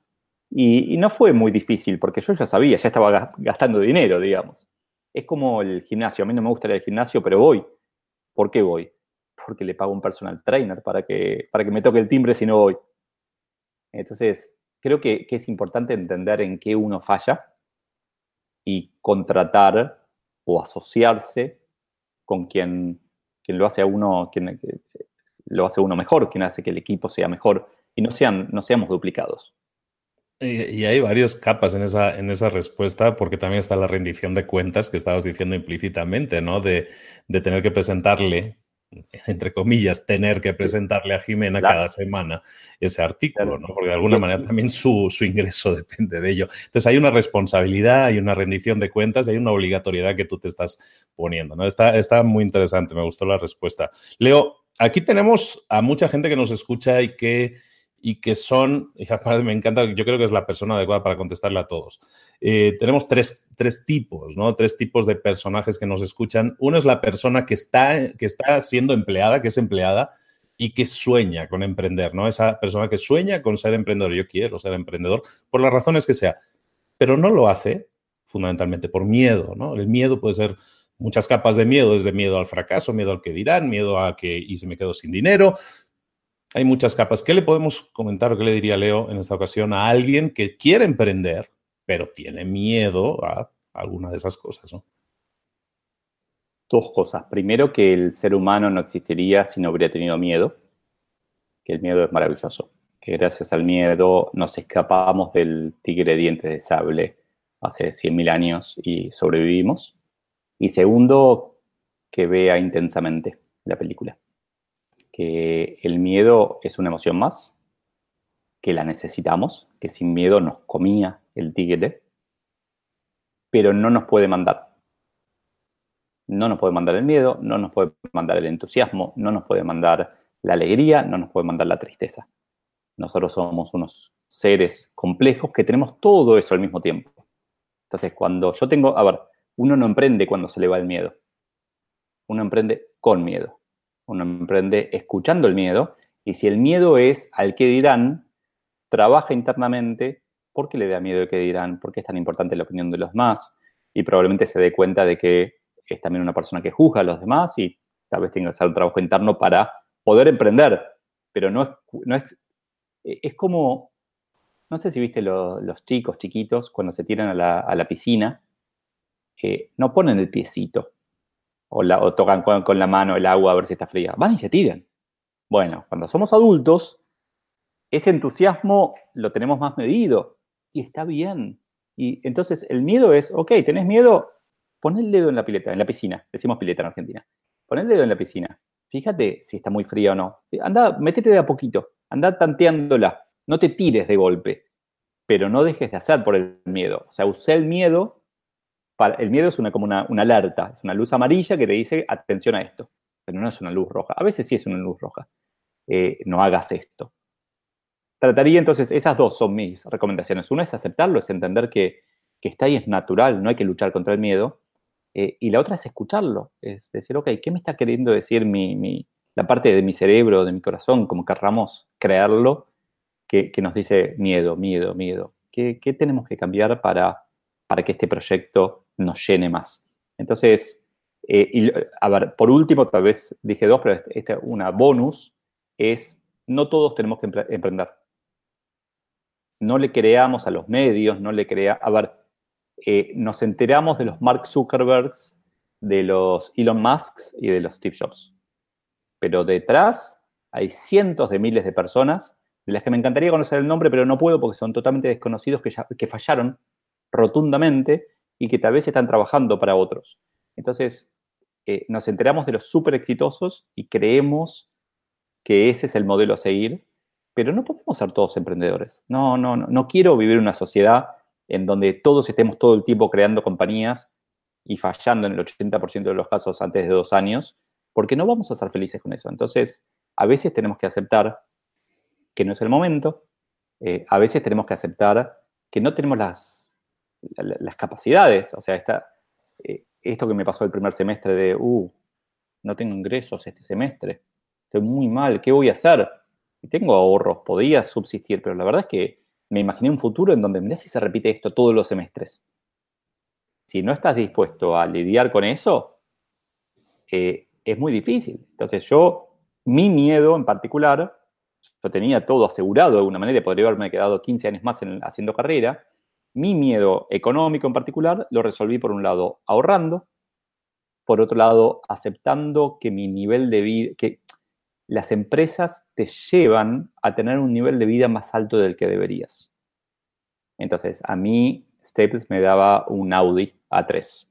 Y, no fue muy difícil porque yo ya sabía, ya estaba gastando dinero, digamos. Es como el gimnasio, a mí no me gusta ir al gimnasio, pero voy. ¿Por qué voy? Porque le pago un personal trainer para que, para que me toque el timbre si no voy. Entonces, creo que, es importante entender en qué uno falla y contratar o asociarse con quien, quien lo hace a uno, quien, lo hace uno mejor, quien hace que el equipo sea mejor y no, sean, no seamos duplicados. Y, hay varias capas en esa, en esa respuesta, porque también está la rendición de cuentas que estabas diciendo implícitamente, ¿no? De, de tener que presentarle entre comillas, tener que presentarle a Jimena cada semana ese artículo, ¿no? Porque de alguna manera también su, ingreso [laughs] depende de ello. Entonces hay una responsabilidad, hay una rendición de cuentas, hay una obligatoriedad que tú te estás poniendo, ¿no? Está, está muy interesante, me gustó la respuesta. Leo, aquí tenemos a mucha gente que nos escucha y que y que son, y aparte me encanta, yo creo que es la persona adecuada para contestarle a todos. Eh, tenemos tres, tipos, ¿no? Tres tipos de personajes que nos escuchan. Uno es la persona que está, que está siendo empleada, que es empleada y que sueña con emprender, ¿no? Esa persona que sueña con ser emprendedor. Yo quiero ser emprendedor por las razones que sea, pero no lo hace fundamentalmente por miedo, ¿no? El miedo puede ser muchas capas de miedo, desde miedo al fracaso, miedo al que dirán, miedo a que y se me quedo sin dinero, hay muchas capas. ¿Qué le podemos comentar o qué le diría Leo en esta ocasión a alguien que quiere emprender, pero tiene miedo a alguna de esas cosas? Dos cosas. Primero, que el ser humano no existiría si no hubiera tenido miedo, que el miedo es maravilloso, que gracias al miedo nos escapamos del tigre de dientes de sable hace 100.000 años y sobrevivimos. Y segundo, que vea intensamente la película. Que el miedo es una emoción más, que la necesitamos, que sin miedo nos comía el tigre, pero no nos puede mandar. No nos puede mandar el miedo, no nos puede mandar el entusiasmo, no nos puede mandar la alegría, no nos puede mandar la tristeza. Nosotros somos unos seres complejos que tenemos todo eso al mismo tiempo. Entonces, cuando yo tengo, a ver, uno no emprende cuando se le va el miedo. Uno emprende con miedo. Uno emprende escuchando el miedo. Y si el miedo es al que dirán, trabaja internamente por qué le da miedo el que dirán, por qué es tan importante la opinión de los demás. Y probablemente se dé cuenta de que es también una persona que juzga a los demás y tal vez tenga que hacer un trabajo interno para poder emprender. Pero no es, no es, es como no sé si viste los chicos chiquitos cuando se tiran a la, piscina, que no ponen el piecito o, tocan con, la mano el agua a ver si está fría. Van y se tiran. Bueno, cuando somos adultos, ese entusiasmo lo tenemos más medido y está bien. Y entonces el miedo es, ok, tenés miedo, pon el dedo en la pileta, en la piscina. Decimos pileta en Argentina. Pon el dedo en la piscina. Fíjate si está muy fría o no. Anda, métete de a poquito. Anda tanteándola no te tires de golpe, pero no dejes de hacer por el miedo. O sea, usé el miedo, el miedo es una, como una, alerta, es una luz amarilla que te dice, atención a esto, pero no es una luz roja. A veces sí es una luz roja. Eh, no hagas esto. Trataría entonces, esas dos son mis recomendaciones. Una es aceptarlo, es entender que, está ahí, es natural, no hay que luchar contra el miedo. Eh, y la otra es escucharlo, es decir, ok, ¿qué me está queriendo decir mi, la parte de mi cerebro, de mi corazón, como querramos crearlo? que, nos dice miedo, miedo, miedo. ¿Qué, tenemos que cambiar para, para que este proyecto nos llene más? Entonces, eh, y, a ver, por último, tal vez dije dos, pero esta, una bonus es, no todos tenemos que emprender. No le creamos a los medios, no le crea, a ver, eh, nos enteramos de los Mark Zuckerbergs, de los Elon Musks y de los Steve Jobs. Pero detrás hay cientos de miles de personas de las que me encantaría conocer el nombre, pero no puedo porque son totalmente desconocidos que, que fallaron rotundamente y que tal vez están trabajando para otros. Entonces, eh, nos enteramos de los súper exitosos y creemos que ese es el modelo a seguir, pero no podemos ser todos emprendedores. No, no, no, no quiero vivir en una sociedad en donde todos estemos todo el tiempo creando compañías y fallando en el 80% de los casos antes de dos años, porque no vamos a ser felices con eso. Entonces, a veces tenemos que aceptar que no es el momento. Eh, a veces tenemos que aceptar que no tenemos las, las capacidades. O sea, esta, eh, esto que me pasó el primer semestre de, uh, no tengo ingresos este semestre, estoy muy mal, ¿qué voy a hacer? Y tengo ahorros, podía subsistir, pero la verdad es que me imaginé un futuro en donde, mirá si se repite esto todos los semestres. Si no estás dispuesto a lidiar con eso, eh, es muy difícil. Entonces yo, mi miedo en particular yo tenía todo asegurado de alguna manera, podría haberme quedado 15 años más haciendo carrera. Mi miedo económico en particular lo resolví por un lado ahorrando, por otro lado aceptando que mi nivel de vida, que las empresas te llevan a tener un nivel de vida más alto del que deberías. Entonces, a mí Staples me daba un Audi A3.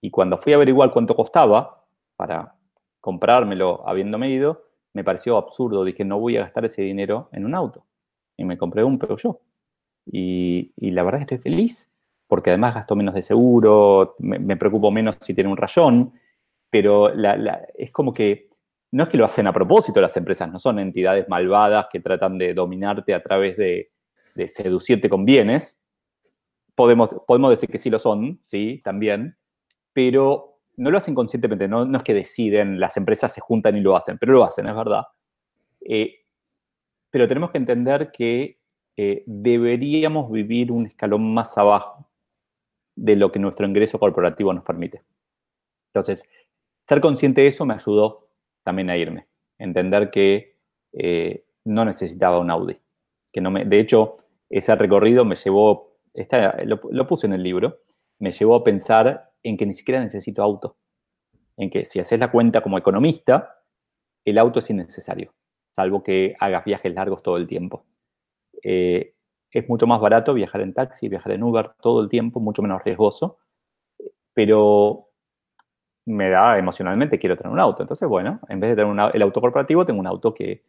Y cuando fui a averiguar cuánto costaba para comprármelo habiendo medido, me pareció absurdo. Dije, no voy a gastar ese dinero en un auto. Y me compré un Peugeot. Y, la verdad es que estoy feliz, porque además gasto menos de seguro, me, preocupo menos si tiene un rayón, pero es como que no es que lo hacen a propósito las empresas, no son entidades malvadas que tratan de dominarte a través de, seducirte con bienes. Podemos, podemos decir que sí lo son, sí, también, pero no lo hacen conscientemente, no, es que deciden, las empresas se juntan y lo hacen, pero lo hacen, es verdad. Eh, pero tenemos que entender que eh, deberíamos vivir un escalón más abajo de lo que nuestro ingreso corporativo nos permite. Entonces, ser consciente de eso me ayudó también a irme, entender que eh, no necesitaba un Audi. Que no me, de hecho, ese recorrido me llevó, lo puse en el libro, me llevó a pensar en que ni siquiera necesito auto. en que si haces la cuenta como economista, el auto es innecesario, salvo que hagas viajes largos todo el tiempo. Eh, es mucho más barato viajar en taxi, viajar en Uber todo el tiempo, mucho menos riesgoso, pero me da emocionalmente, quiero tener un auto. Entonces, bueno, en vez de tener el auto corporativo, tengo un auto que,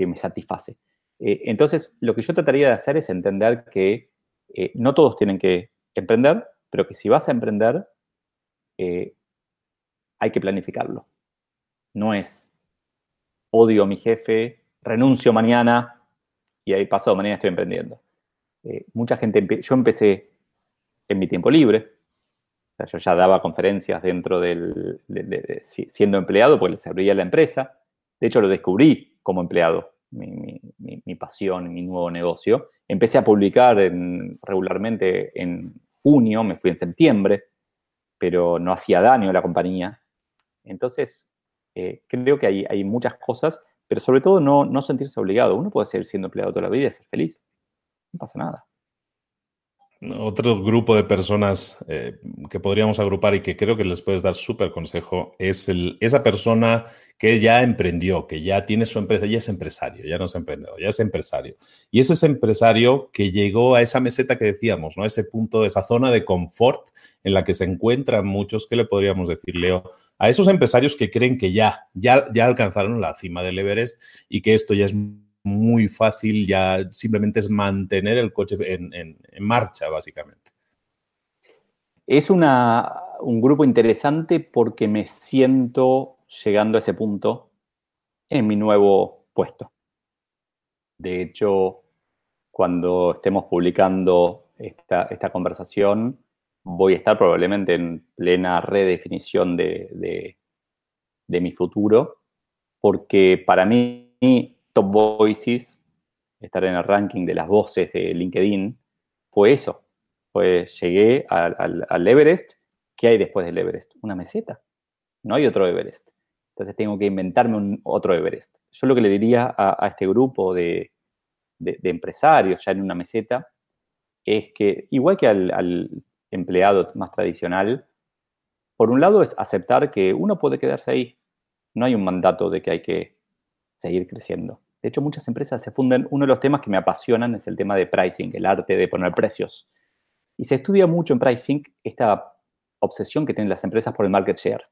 me satisface. Eh, entonces, lo que yo trataría de hacer es entender que eh, no todos tienen que emprender, pero que si vas a emprender, hay que planificarlo. No es odio a mi jefe, renuncio mañana y ahí pasado mañana estoy emprendiendo. Eh, mucha gente, yo empecé en mi tiempo libre, yo ya daba conferencias dentro del, siendo empleado porque les abría la empresa. De hecho, lo descubrí como empleado, mi, pasión, mi nuevo negocio. Empecé a publicar regularmente en junio, me fui en septiembre, pero no hacía daño a la compañía. Entonces, eh, creo que hay, hay, muchas cosas, pero sobre todo no, no sentirse obligado. Uno puede seguir siendo empleado toda la vida y ser feliz. No pasa nada. Otro grupo de personas eh, que podríamos agrupar y que creo que les puedes dar súper consejo es el, esa persona que ya emprendió, que ya tiene su empresa, ya es empresario, ya no es emprendedor, ya es empresario. Y es ese empresario que llegó a esa meseta que decíamos, ¿no? Ese punto, esa zona de confort en la que se encuentran muchos, ¿qué le podríamos decir, Leo? A esos empresarios que creen que ya, ya, ya alcanzaron la cima del Everest y que esto ya es muy fácil, ya simplemente es mantener el coche en, marcha, básicamente. Es una, un grupo interesante porque me siento llegando a ese punto en mi nuevo puesto. De hecho, cuando estemos publicando esta, esta conversación, voy a estar probablemente en plena redefinición de, de mi futuro, porque para mí Top Voices, estar en el ranking de las voces de LinkedIn, fue eso. Pues llegué al, Everest. ¿Qué hay después del Everest? Una meseta. No hay otro Everest. Entonces tengo que inventarme un otro Everest. Yo lo que le diría a, este grupo de, empresarios ya en una meseta es que, igual que al, empleado más tradicional, por un lado es aceptar que uno puede quedarse ahí. No hay un mandato de que hay que seguir creciendo. De hecho, muchas empresas se funden. Uno de los temas que me apasionan es el tema de pricing, el arte de poner precios. Y se estudia mucho en pricing esta obsesión que tienen las empresas por el market share,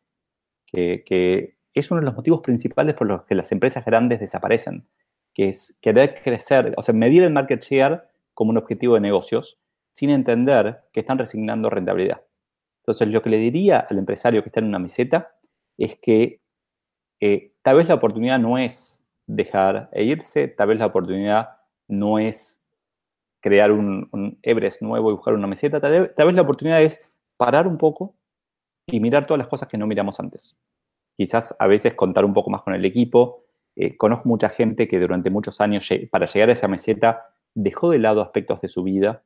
que, es uno de los motivos principales por los que las empresas grandes desaparecen, que es querer crecer, o sea, medir el market share como un objetivo de negocios sin entender que están resignando rentabilidad. Entonces, lo que le diría al empresario que está en una meseta es que eh, tal vez la oportunidad no es dejar e irse. Tal vez la oportunidad no es crear un, Everest nuevo y buscar una meseta. Tal vez, la oportunidad es parar un poco y mirar todas las cosas que no miramos antes. Quizás a veces contar un poco más con el equipo. Eh, conozco mucha gente que durante muchos años, para llegar a esa meseta, dejó de lado aspectos de su vida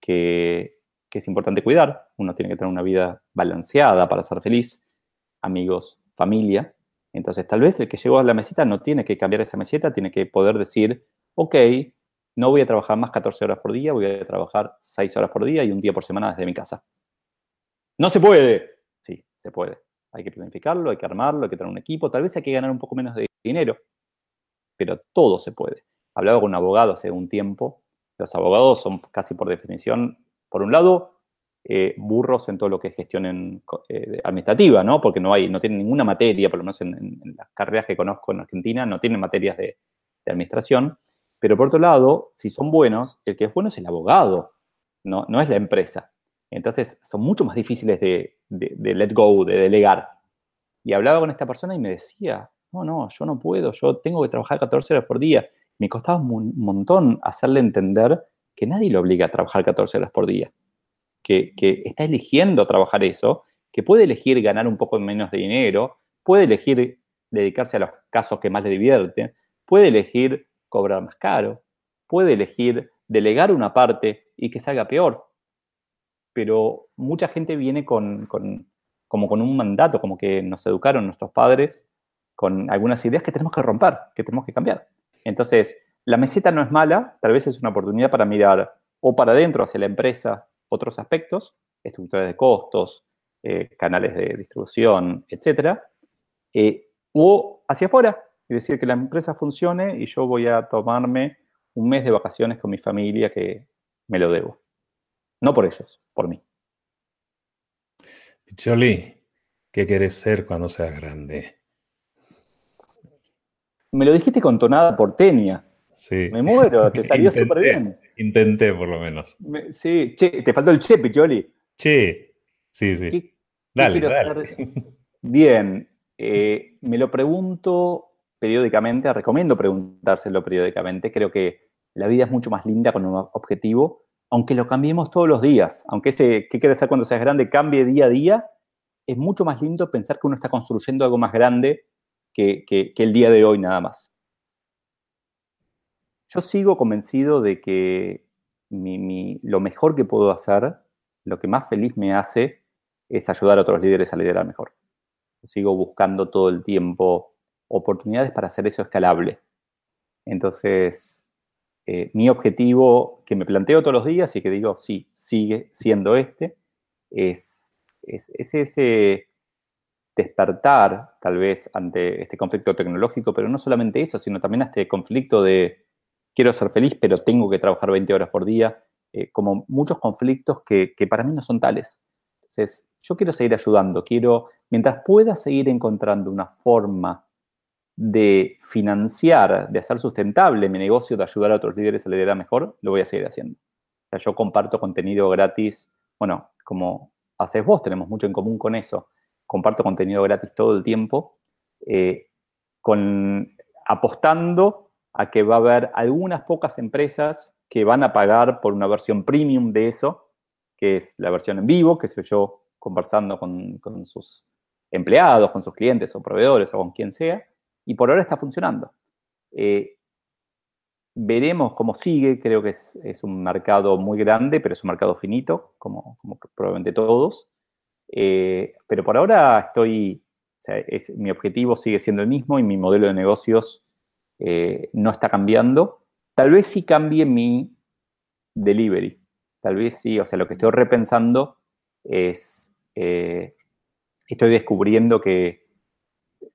que es importante cuidar. Uno tiene que tener una vida balanceada para ser feliz, amigos, familia, entonces, tal vez el que llegó a la meseta no tiene que cambiar esa meseta, tiene que poder decir, ok, no voy a trabajar más 14 horas por día, voy a trabajar 6 horas por día y un día por semana desde mi casa. No se puede. Sí, se puede. Hay que planificarlo, hay que armarlo, hay que tener un equipo, tal vez hay que ganar un poco menos de dinero, pero todo se puede. Hablaba con un abogado hace un tiempo, los abogados son casi por definición, por un lado, eh, burros en todo lo que es gestión eh, administrativa, ¿no? Porque no hay, no tienen ninguna materia, por lo menos en, las carreras que conozco en Argentina, no tienen materias de, administración. Pero por otro lado, si son buenos, el que es bueno es el abogado, no, no es la empresa. Entonces son mucho más difíciles de, de, let go, de delegar. Y hablaba con esta persona y me decía, no, no, yo no puedo, yo tengo que trabajar 14 horas por día. Me costaba un montón hacerle entender que nadie lo obliga a trabajar 14 horas por día que, está eligiendo trabajar eso, que puede elegir ganar un poco menos de dinero, puede elegir dedicarse a los casos que más le divierten, puede elegir cobrar más caro, puede elegir delegar una parte y que salga peor. Pero mucha gente viene con, como con un mandato, como que nos educaron nuestros padres con algunas ideas que tenemos que romper, que tenemos que cambiar. Entonces, la meseta no es mala, tal vez es una oportunidad para mirar o para adentro hacia la empresa otros aspectos, estructuras de costos, eh, canales de distribución, etcétera, eh, o hacia afuera, es decir, que la empresa funcione y yo voy a tomarme un mes de vacaciones con mi familia que me lo debo. No por ellos, por mí. Picholi, ¿qué quieres ser cuando seas grande? Me lo dijiste con tonada porteña. Sí. Me muero, te salió [laughs] súper bien. Intenté, por lo menos. sí, che, te faltó el che, Picholi. Che, sí, sí. dale, dale. Bien, eh, me lo pregunto periódicamente, recomiendo preguntárselo periódicamente. Creo que la vida es mucho más linda con un objetivo, aunque lo cambiemos todos los días. Aunque ese qué quieres ser cuando seas grande cambie día a día, es mucho más lindo pensar que uno está construyendo algo más grande que, el día de hoy nada más. Yo sigo convencido de que lo mejor que puedo hacer, lo que más feliz me hace, es ayudar a otros líderes a liderar mejor. sigo buscando todo el tiempo oportunidades para hacer eso escalable. Entonces, eh, mi objetivo que me planteo todos los días y que digo, sí, sigue siendo este, es, es ese despertar tal vez ante este conflicto tecnológico, pero no solamente eso, sino también este conflicto de quiero ser feliz, pero tengo que trabajar 20 horas por día, eh, como muchos conflictos que, para mí no son tales. Entonces, yo quiero seguir ayudando, quiero, mientras pueda seguir encontrando una forma de financiar, de hacer sustentable mi negocio, de ayudar a otros líderes a liderar mejor, lo voy a seguir haciendo. O sea, yo comparto contenido gratis, bueno, como haces vos, tenemos mucho en común con eso comparto contenido gratis todo el tiempo, eh, con, apostando a que va a haber algunas pocas empresas que van a pagar por una versión premium de eso, que es la versión en vivo, que soy yo conversando con, sus empleados, con sus clientes o proveedores o con quien sea, y por ahora está funcionando. Eh, veremos cómo sigue, creo que es, un mercado muy grande, pero es un mercado finito, como, probablemente todos. Eh, pero por ahora estoy, mi objetivo sigue siendo el mismo y mi modelo de negocios eh, no está cambiando. Tal vez sí cambie mi delivery. Tal vez sí, o sea, lo que estoy repensando es, eh, estoy descubriendo que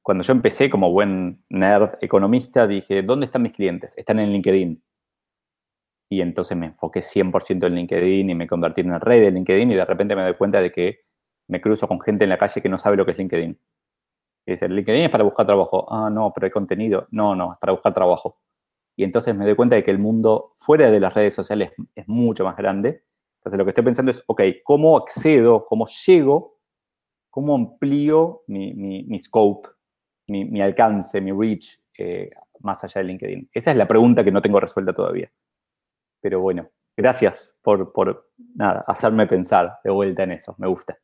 cuando yo empecé como buen nerd economista, dije, ¿dónde están mis clientes? Están en LinkedIn. Y entonces me enfoqué 100% en LinkedIn y me convertí en el rey de LinkedIn y de repente me doy cuenta de que me cruzo con gente en la calle que no sabe lo que es LinkedIn. Y dice, LinkedIn es para buscar trabajo. Ah, no, pero hay contenido. No, no, es para buscar trabajo. Y entonces me doy cuenta de que el mundo fuera de las redes sociales es mucho más grande. Entonces lo que estoy pensando es, ok, ¿cómo accedo, cómo llego, cómo amplío mi, scope, mi, alcance, mi reach eh, más allá de LinkedIn? Esa es la pregunta que no tengo resuelta todavía. Pero bueno, gracias por, por nada, hacerme pensar de vuelta en eso. Me gusta.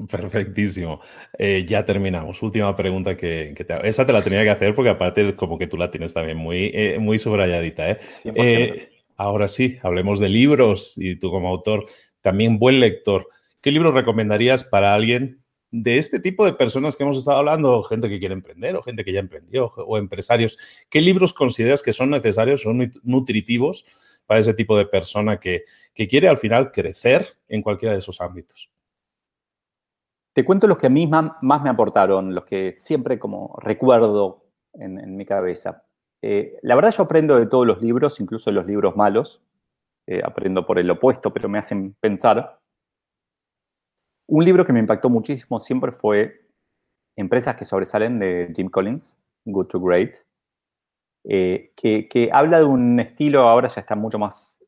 [laughs] Perfectísimo. Eh, ya terminamos. Última pregunta que, te hago. Esa te la tenía que hacer porque aparte como que tú la tienes también muy, eh, muy subrayadita. ¿eh? ahora sí, hablemos de libros y tú como autor, también buen lector. ¿Qué libro recomendarías para alguien de este tipo de personas que hemos estado hablando, gente que quiere emprender o gente que ya emprendió o empresarios? ¿Qué libros consideras que son necesarios, son nutritivos para ese tipo de persona que, que quiere al final crecer en cualquiera de esos ámbitos? Te cuento los que a mí más, me aportaron, los que siempre como recuerdo en, mi cabeza. Eh, la verdad yo aprendo de todos los libros, incluso de los libros malos. Eh, aprendo por el opuesto, pero me hacen pensar. Un libro que me impactó muchísimo siempre fue Empresas que sobresalen de Jim Collins, Good to Great, eh, que, habla de un estilo, ahora ya está mucho más,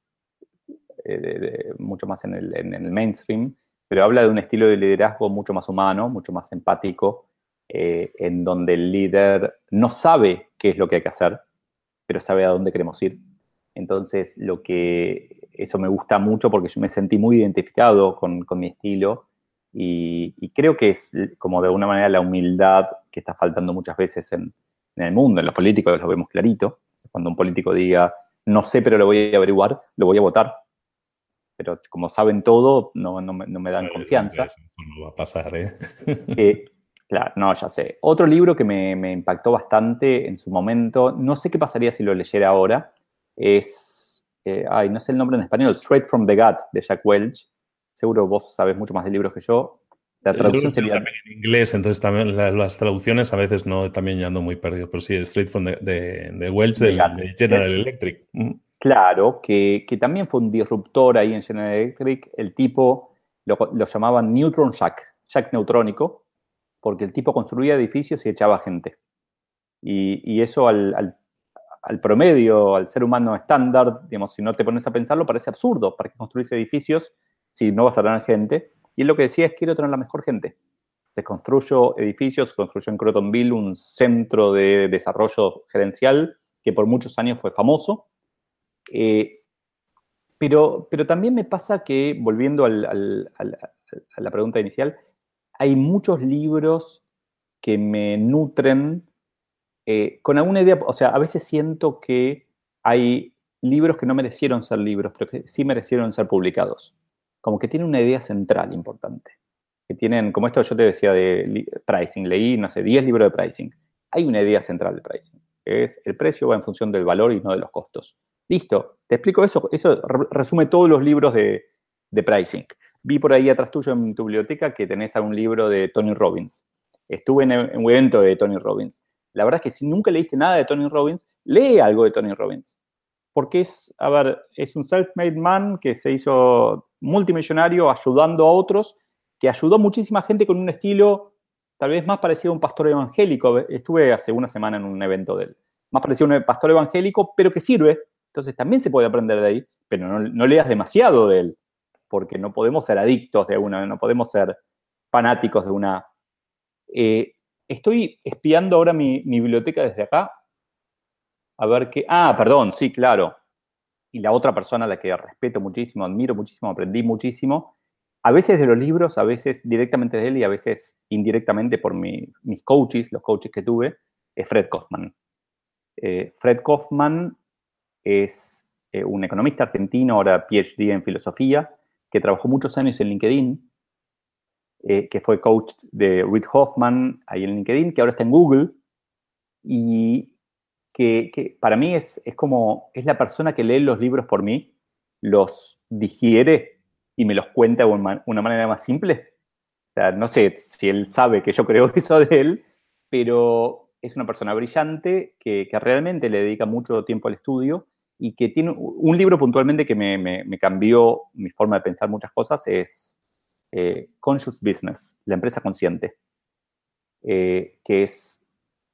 mucho más en el mainstream, pero habla de un estilo de liderazgo mucho más humano, mucho más empático, eh, en donde el líder no sabe qué es lo que hay que hacer, pero sabe a dónde queremos ir. Entonces, lo que eso me gusta mucho porque yo me sentí muy identificado con, mi estilo y, creo que es como de alguna manera la humildad que está faltando muchas veces en, en el mundo, en los políticos lo vemos clarito. Cuando un político diga, no sé, pero lo voy a averiguar, lo voy a votar pero como saben todo, no, no, me, dan confianza. Eso no va a pasar, ¿eh? [laughs] eh claro, no, ya sé. Otro libro que me, impactó bastante en su momento, no sé qué pasaría si lo leyera ahora, es, eh, ay, no sé el nombre en español, Straight from the Gut, de Jack Welch. Seguro vos sabes mucho más de libros que yo. La traducción sería... En inglés, entonces también las traducciones a veces no, también ya ando muy perdido, pero sí, Straight from de, de, Welch, de, General Electric. Claro, que, también fue un disruptor ahí en General Electric. El tipo lo, llamaban Neutron Jack, Jack neutrónico, porque el tipo construía edificios y echaba gente. Y, eso al, promedio, al ser humano estándar, digamos, si no te pones a pensarlo, parece absurdo. ¿Para qué construirse edificios si no vas a tener gente? Y él lo que decía es, quiero tener la mejor gente. Se construyó edificios, construyó en Crotonville un centro de desarrollo gerencial que por muchos años fue famoso. Eh, pero, también me pasa que, volviendo a la pregunta inicial, hay muchos libros que me nutren eh, con alguna idea, o sea, a veces siento que hay libros que no merecieron ser libros, pero que sí merecieron ser publicados como que tiene una idea central importante. Que tienen, como esto yo te decía de pricing, leí, no sé, 10 libros de pricing. Hay una idea central de pricing, que es el precio va en función del valor y no de los costos. Listo, te explico eso. Eso resume todos los libros de, pricing. Vi por ahí atrás tuyo en tu biblioteca que tenés un libro de Tony Robbins. Estuve en, en un evento de Tony Robbins. La verdad es que si nunca leíste nada de Tony Robbins, lee algo de Tony Robbins. Porque es, a ver, es un self-made man que se hizo multimillonario ayudando a otros, que ayudó a muchísima gente con un estilo tal vez más parecido a un pastor evangélico. Estuve hace una semana en un evento de él. Más parecido a un pastor evangélico, pero que sirve. Entonces también se puede aprender de ahí, pero no, leas demasiado de él, porque no podemos ser adictos de una, no podemos ser fanáticos de una. Eh, estoy espiando ahora mi, mi biblioteca desde acá. A ver qué. Ah, perdón, sí, claro y la otra persona a la que respeto muchísimo, admiro muchísimo, aprendí muchísimo, a veces de los libros, a veces directamente de él y a veces indirectamente por mis coaches, los coaches que tuve, es Fred Kaufman. Eh, Fred Kaufman es eh, un economista argentino, ahora PhD en filosofía, que trabajó muchos años en LinkedIn, eh, que fue coach de Reid Hoffman ahí en LinkedIn, que ahora está en Google, y que, para mí es, es, como, es la persona que lee los libros por mí, los digiere y me los cuenta de una manera más simple. No sé si él sabe que yo creo [laughs] eso de él, pero es una persona brillante que, realmente le dedica mucho tiempo al estudio y que tiene un libro puntualmente que me, cambió mi forma de pensar muchas cosas, es eh, Conscious Business, la empresa consciente, eh, que es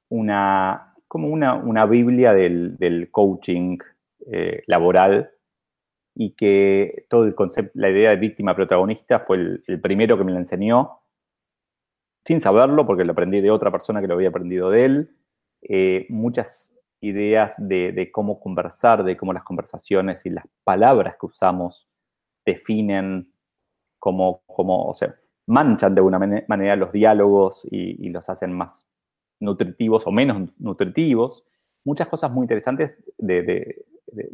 una, como una, Biblia del, coaching eh, laboral y que todo el concepto, la idea de víctima protagonista fue el, primero que me la enseñó, sin saberlo, porque lo aprendí de otra persona que lo había aprendido de él. Muchas ideas de, cómo conversar, de cómo las conversaciones y las palabras que usamos definen cómo, o sea, manchan de alguna manera los diálogos y los hacen más nutritivos o menos nutritivos, muchas cosas muy interesantes de,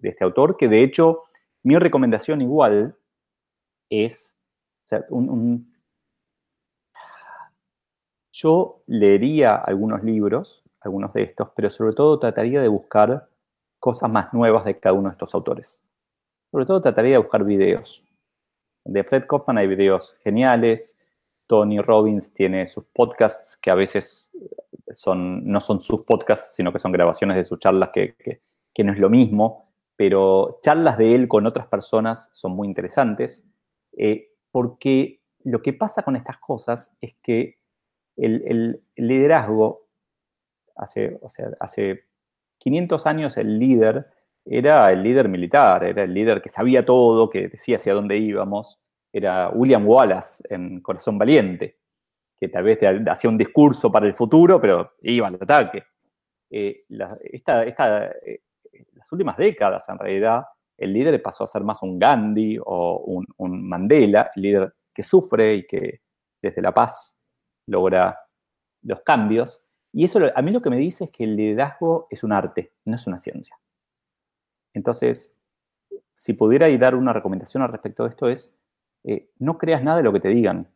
este autor, que de hecho mi recomendación igual es, yo leería algunos libros, algunos de estos, pero sobre todo trataría de buscar cosas más nuevas de cada uno de estos autores. Sobre todo trataría de buscar videos. De Fred Kaufman hay videos geniales, Tony Robbins tiene sus podcasts que a veces son, no son sus podcasts, sino que son grabaciones de sus charlas que, no es lo mismo, pero charlas de él con otras personas son muy interesantes, eh, porque lo que pasa con estas cosas es que el, liderazgo, hace, o sea, hace 500 años el líder era el líder militar, era el líder que sabía todo, que decía hacia dónde íbamos, era William Wallace en Corazón Valiente, que tal vez hacía un discurso para el futuro, pero iba al ataque. Eh, eh, las últimas décadas, en realidad, el líder pasó a ser más un Gandhi o un, Mandela, el líder que sufre y que desde la paz logra los cambios. Y eso a mí lo que me dice es que el liderazgo es un arte, no es una ciencia. Entonces, si pudiera dar una recomendación al respecto de esto es, eh, no creas nada de lo que te digan,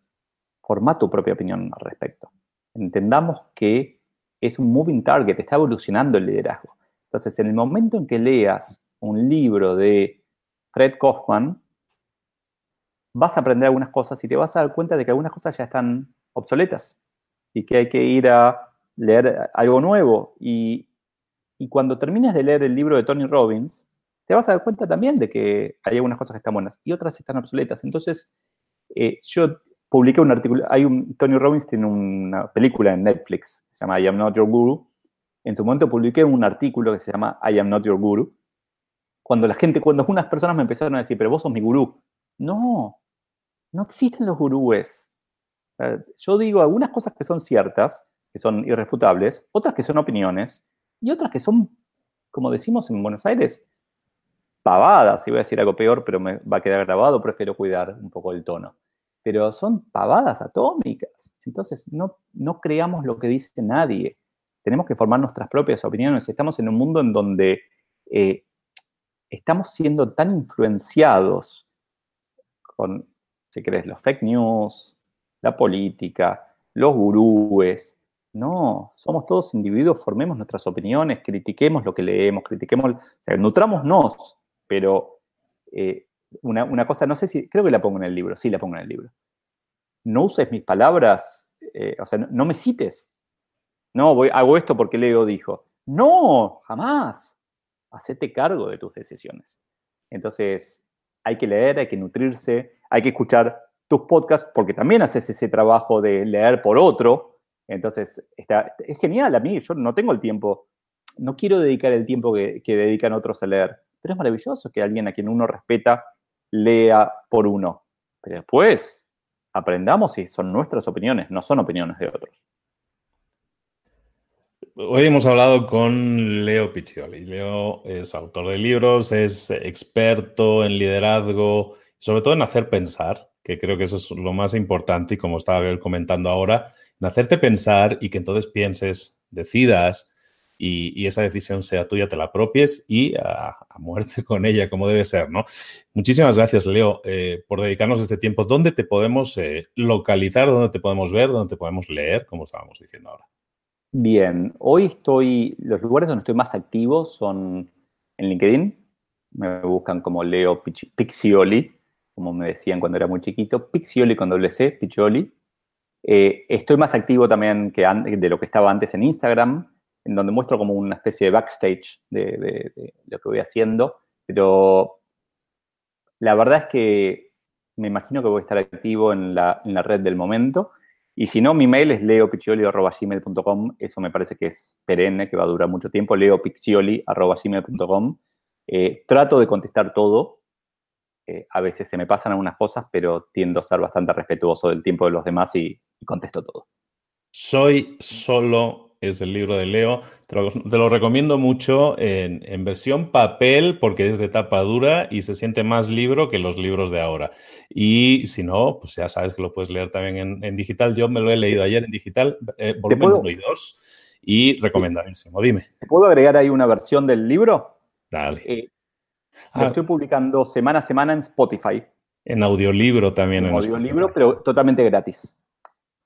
forma tu propia opinión al respecto. Entendamos que es un moving target, está evolucionando el liderazgo. Entonces, en el momento en que leas un libro de Fred Kaufman, vas a aprender algunas cosas y te vas a dar cuenta de que algunas cosas ya están obsoletas y que hay que ir a leer algo nuevo. Y, cuando termines de leer el libro de Tony Robbins, te vas a dar cuenta también de que hay algunas cosas que están buenas y otras están obsoletas. Entonces, eh, yo publiqué un artículo, hay un, Tony Robbins tiene una película en Netflix, se llama I Am Not Your Guru. En su momento publiqué un artículo que se llama I Am Not Your Guru. Cuando la gente, cuando unas personas me empezaron a decir, pero vos sos mi gurú. No, no existen los gurúes. Yo digo algunas cosas que son ciertas, que son irrefutables, otras que son opiniones, y otras que son, como decimos en Buenos Aires, pavadas. Si voy a decir algo peor, pero me va a quedar grabado, prefiero cuidar un poco el tono. Pero son pavadas atómicas. Entonces, no, no creamos lo que dice nadie. Tenemos que formar nuestras propias opiniones. Estamos en un mundo en donde eh, estamos siendo tan influenciados con, si querés, los fake news, la política, los gurúes. No, somos todos individuos, formemos nuestras opiniones, critiquemos lo que leemos, critiquemos, o sea, nutrámonos, pero eh, una, cosa, no sé si, creo que la pongo en el libro, sí la pongo en el libro. No uses mis palabras, eh, o sea, no, me cites. No, voy, hago esto porque Leo dijo. No, jamás. Hacete cargo de tus decisiones. Entonces, hay que leer, hay que nutrirse, hay que escuchar tus podcasts porque también haces ese trabajo de leer por otro. Entonces, está, es genial a mí, yo no tengo el tiempo, no quiero dedicar el tiempo que, dedican otros a leer, pero es maravilloso que alguien a quien uno respeta lea por uno. Pero después, aprendamos si son nuestras opiniones, no son opiniones de otros. Hoy hemos hablado con Leo Piccioli. Leo es autor de libros, es experto en liderazgo, sobre todo en hacer pensar, que creo que eso es lo más importante y como estaba comentando ahora, en hacerte pensar y que entonces pienses, decidas y, esa decisión sea tuya, te la apropies y a, muerte [laughs] con ella, como debe ser, ¿no? Muchísimas gracias, Leo, eh, por dedicarnos este tiempo. ¿Dónde te podemos eh, localizar? ¿Dónde te podemos ver? ¿Dónde te podemos leer? Como estábamos diciendo ahora. Bien, hoy estoy, los lugares donde estoy más activo son en LinkedIn, me buscan como Leo Pixioli, como me decían cuando era muy chiquito, Pixioli con doble C, Pixioli. Eh, estoy más activo también que de lo que estaba antes en Instagram, en donde muestro como una especie de backstage de, lo que voy haciendo, pero la verdad es que me imagino que voy a estar activo en la, en la red del momento. Y si no, mi mail es leopiccioli.gmail.com. Eso me parece que es perenne, que va a durar mucho tiempo. leopiccioli.gmail.com. Eh, trato de contestar todo. Eh, a veces se me pasan algunas cosas, pero tiendo a ser bastante respetuoso del tiempo de los demás y contesto todo. Soy solo es el libro de Leo. Te lo, recomiendo mucho en, versión papel porque es de tapa dura y se siente más libro que los libros de ahora. Y si no, pues ya sabes que lo puedes leer también en, digital. Yo me lo he leído ayer en digital, eh, volumen 1 y 2, y recomendadísimo. Dime. ¿Te puedo agregar ahí una versión del libro? Dale. Eh, lo ah. estoy publicando semana a semana en Spotify. En audiolibro también. En, en audiolibro, pero totalmente gratis.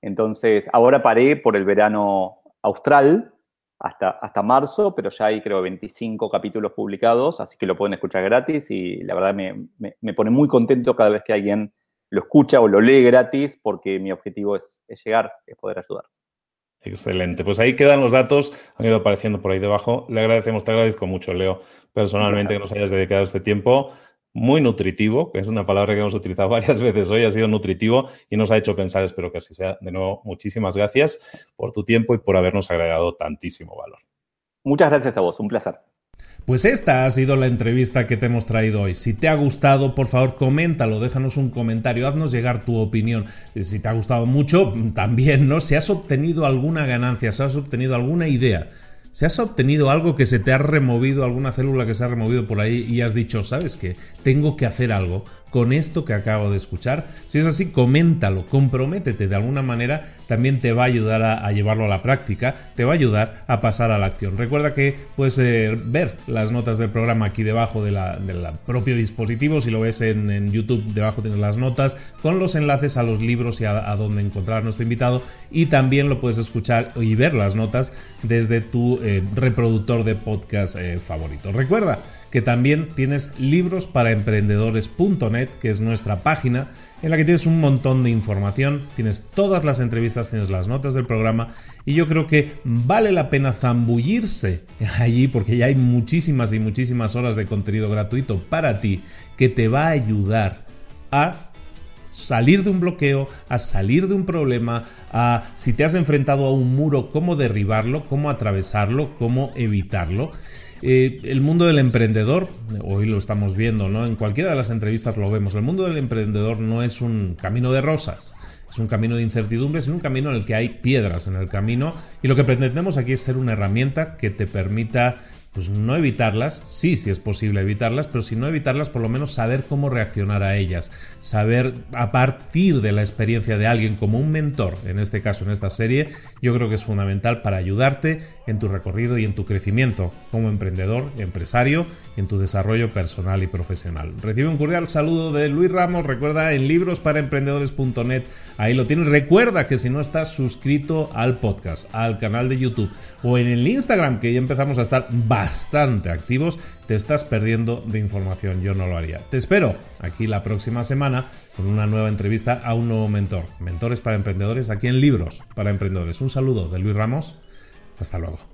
Entonces, ahora paré por el verano austral hasta, hasta marzo, pero ya hay creo 25 capítulos publicados, así que lo pueden escuchar gratis y la verdad me, pone muy contento cada vez que alguien lo escucha o lo lee gratis porque mi objetivo es, llegar, es poder ayudar. Excelente. Pues ahí quedan los datos, han ido apareciendo por ahí debajo. Le agradecemos, te agradezco mucho, Leo, personalmente que nos hayas dedicado este tiempo muy nutritivo, que es una palabra que hemos utilizado [laughs] varias veces hoy, ha sido nutritivo y nos ha hecho pensar, espero que así sea. De nuevo, muchísimas gracias por tu tiempo y por habernos agregado tantísimo valor. Muchas gracias a vos, un placer. Pues esta ha sido la entrevista que te hemos traído hoy. Si te ha gustado, por favor, coméntalo, déjanos un comentario, haznos llegar tu opinión. Si te ha gustado mucho, [laughs] también, ¿no? Si has obtenido alguna ganancia, si has obtenido alguna idea si has obtenido algo que se te ha removido, alguna célula que se ha removido por ahí y has dicho, ¿sabes qué? Tengo que hacer algo con esto que acabo de escuchar. Si es así, coméntalo, comprométete de alguna manera, también te va a ayudar a, llevarlo a la práctica, te va a ayudar a pasar a la acción. Recuerda que puedes eh, ver las notas del programa aquí debajo del propio dispositivo, si lo ves en, YouTube, debajo tienes las notas con los enlaces a los libros y a, dónde encontrar a nuestro invitado y también lo puedes escuchar y ver las notas desde tu eh, reproductor de podcast eh, favorito. Recuerda, que también tienes libros para emprendedores.net, que es nuestra página en la que tienes un montón de información, tienes todas las entrevistas, tienes las notas del programa y yo creo que vale la pena zambullirse [laughs] allí porque ya hay muchísimas y muchísimas horas de contenido gratuito para ti que te va a ayudar a salir de un bloqueo, a salir de un problema, a si te has enfrentado a un muro, cómo derribarlo, cómo atravesarlo, cómo evitarlo. Eh, el mundo del emprendedor, hoy lo estamos viendo, ¿no? En cualquiera de las entrevistas lo vemos. El mundo del emprendedor no es un camino de rosas. Es un camino de incertidumbres, es un camino en el que hay piedras en el camino y lo que pretendemos aquí es ser una herramienta que te permita pues no evitarlas, sí, sí es posible evitarlas, pero si no evitarlas, por lo menos saber cómo reaccionar a ellas, saber a partir de la experiencia de alguien como un mentor, en este caso en esta serie, yo creo que es fundamental para ayudarte en tu recorrido y en tu crecimiento como emprendedor, empresario, en tu desarrollo personal y profesional. Recibe un cordial saludo de Luis Ramos, recuerda en librosparaemprendedores.net, ahí lo tienes, recuerda que si no estás suscrito al podcast, al canal de YouTube o en el Instagram, que ya empezamos a estar bastante activos, te estás perdiendo de información, yo no lo haría. Te espero aquí la próxima semana con una nueva entrevista a un nuevo mentor, Mentores para Emprendedores, aquí en Libros para Emprendedores. Un saludo de Luis Ramos, hasta luego.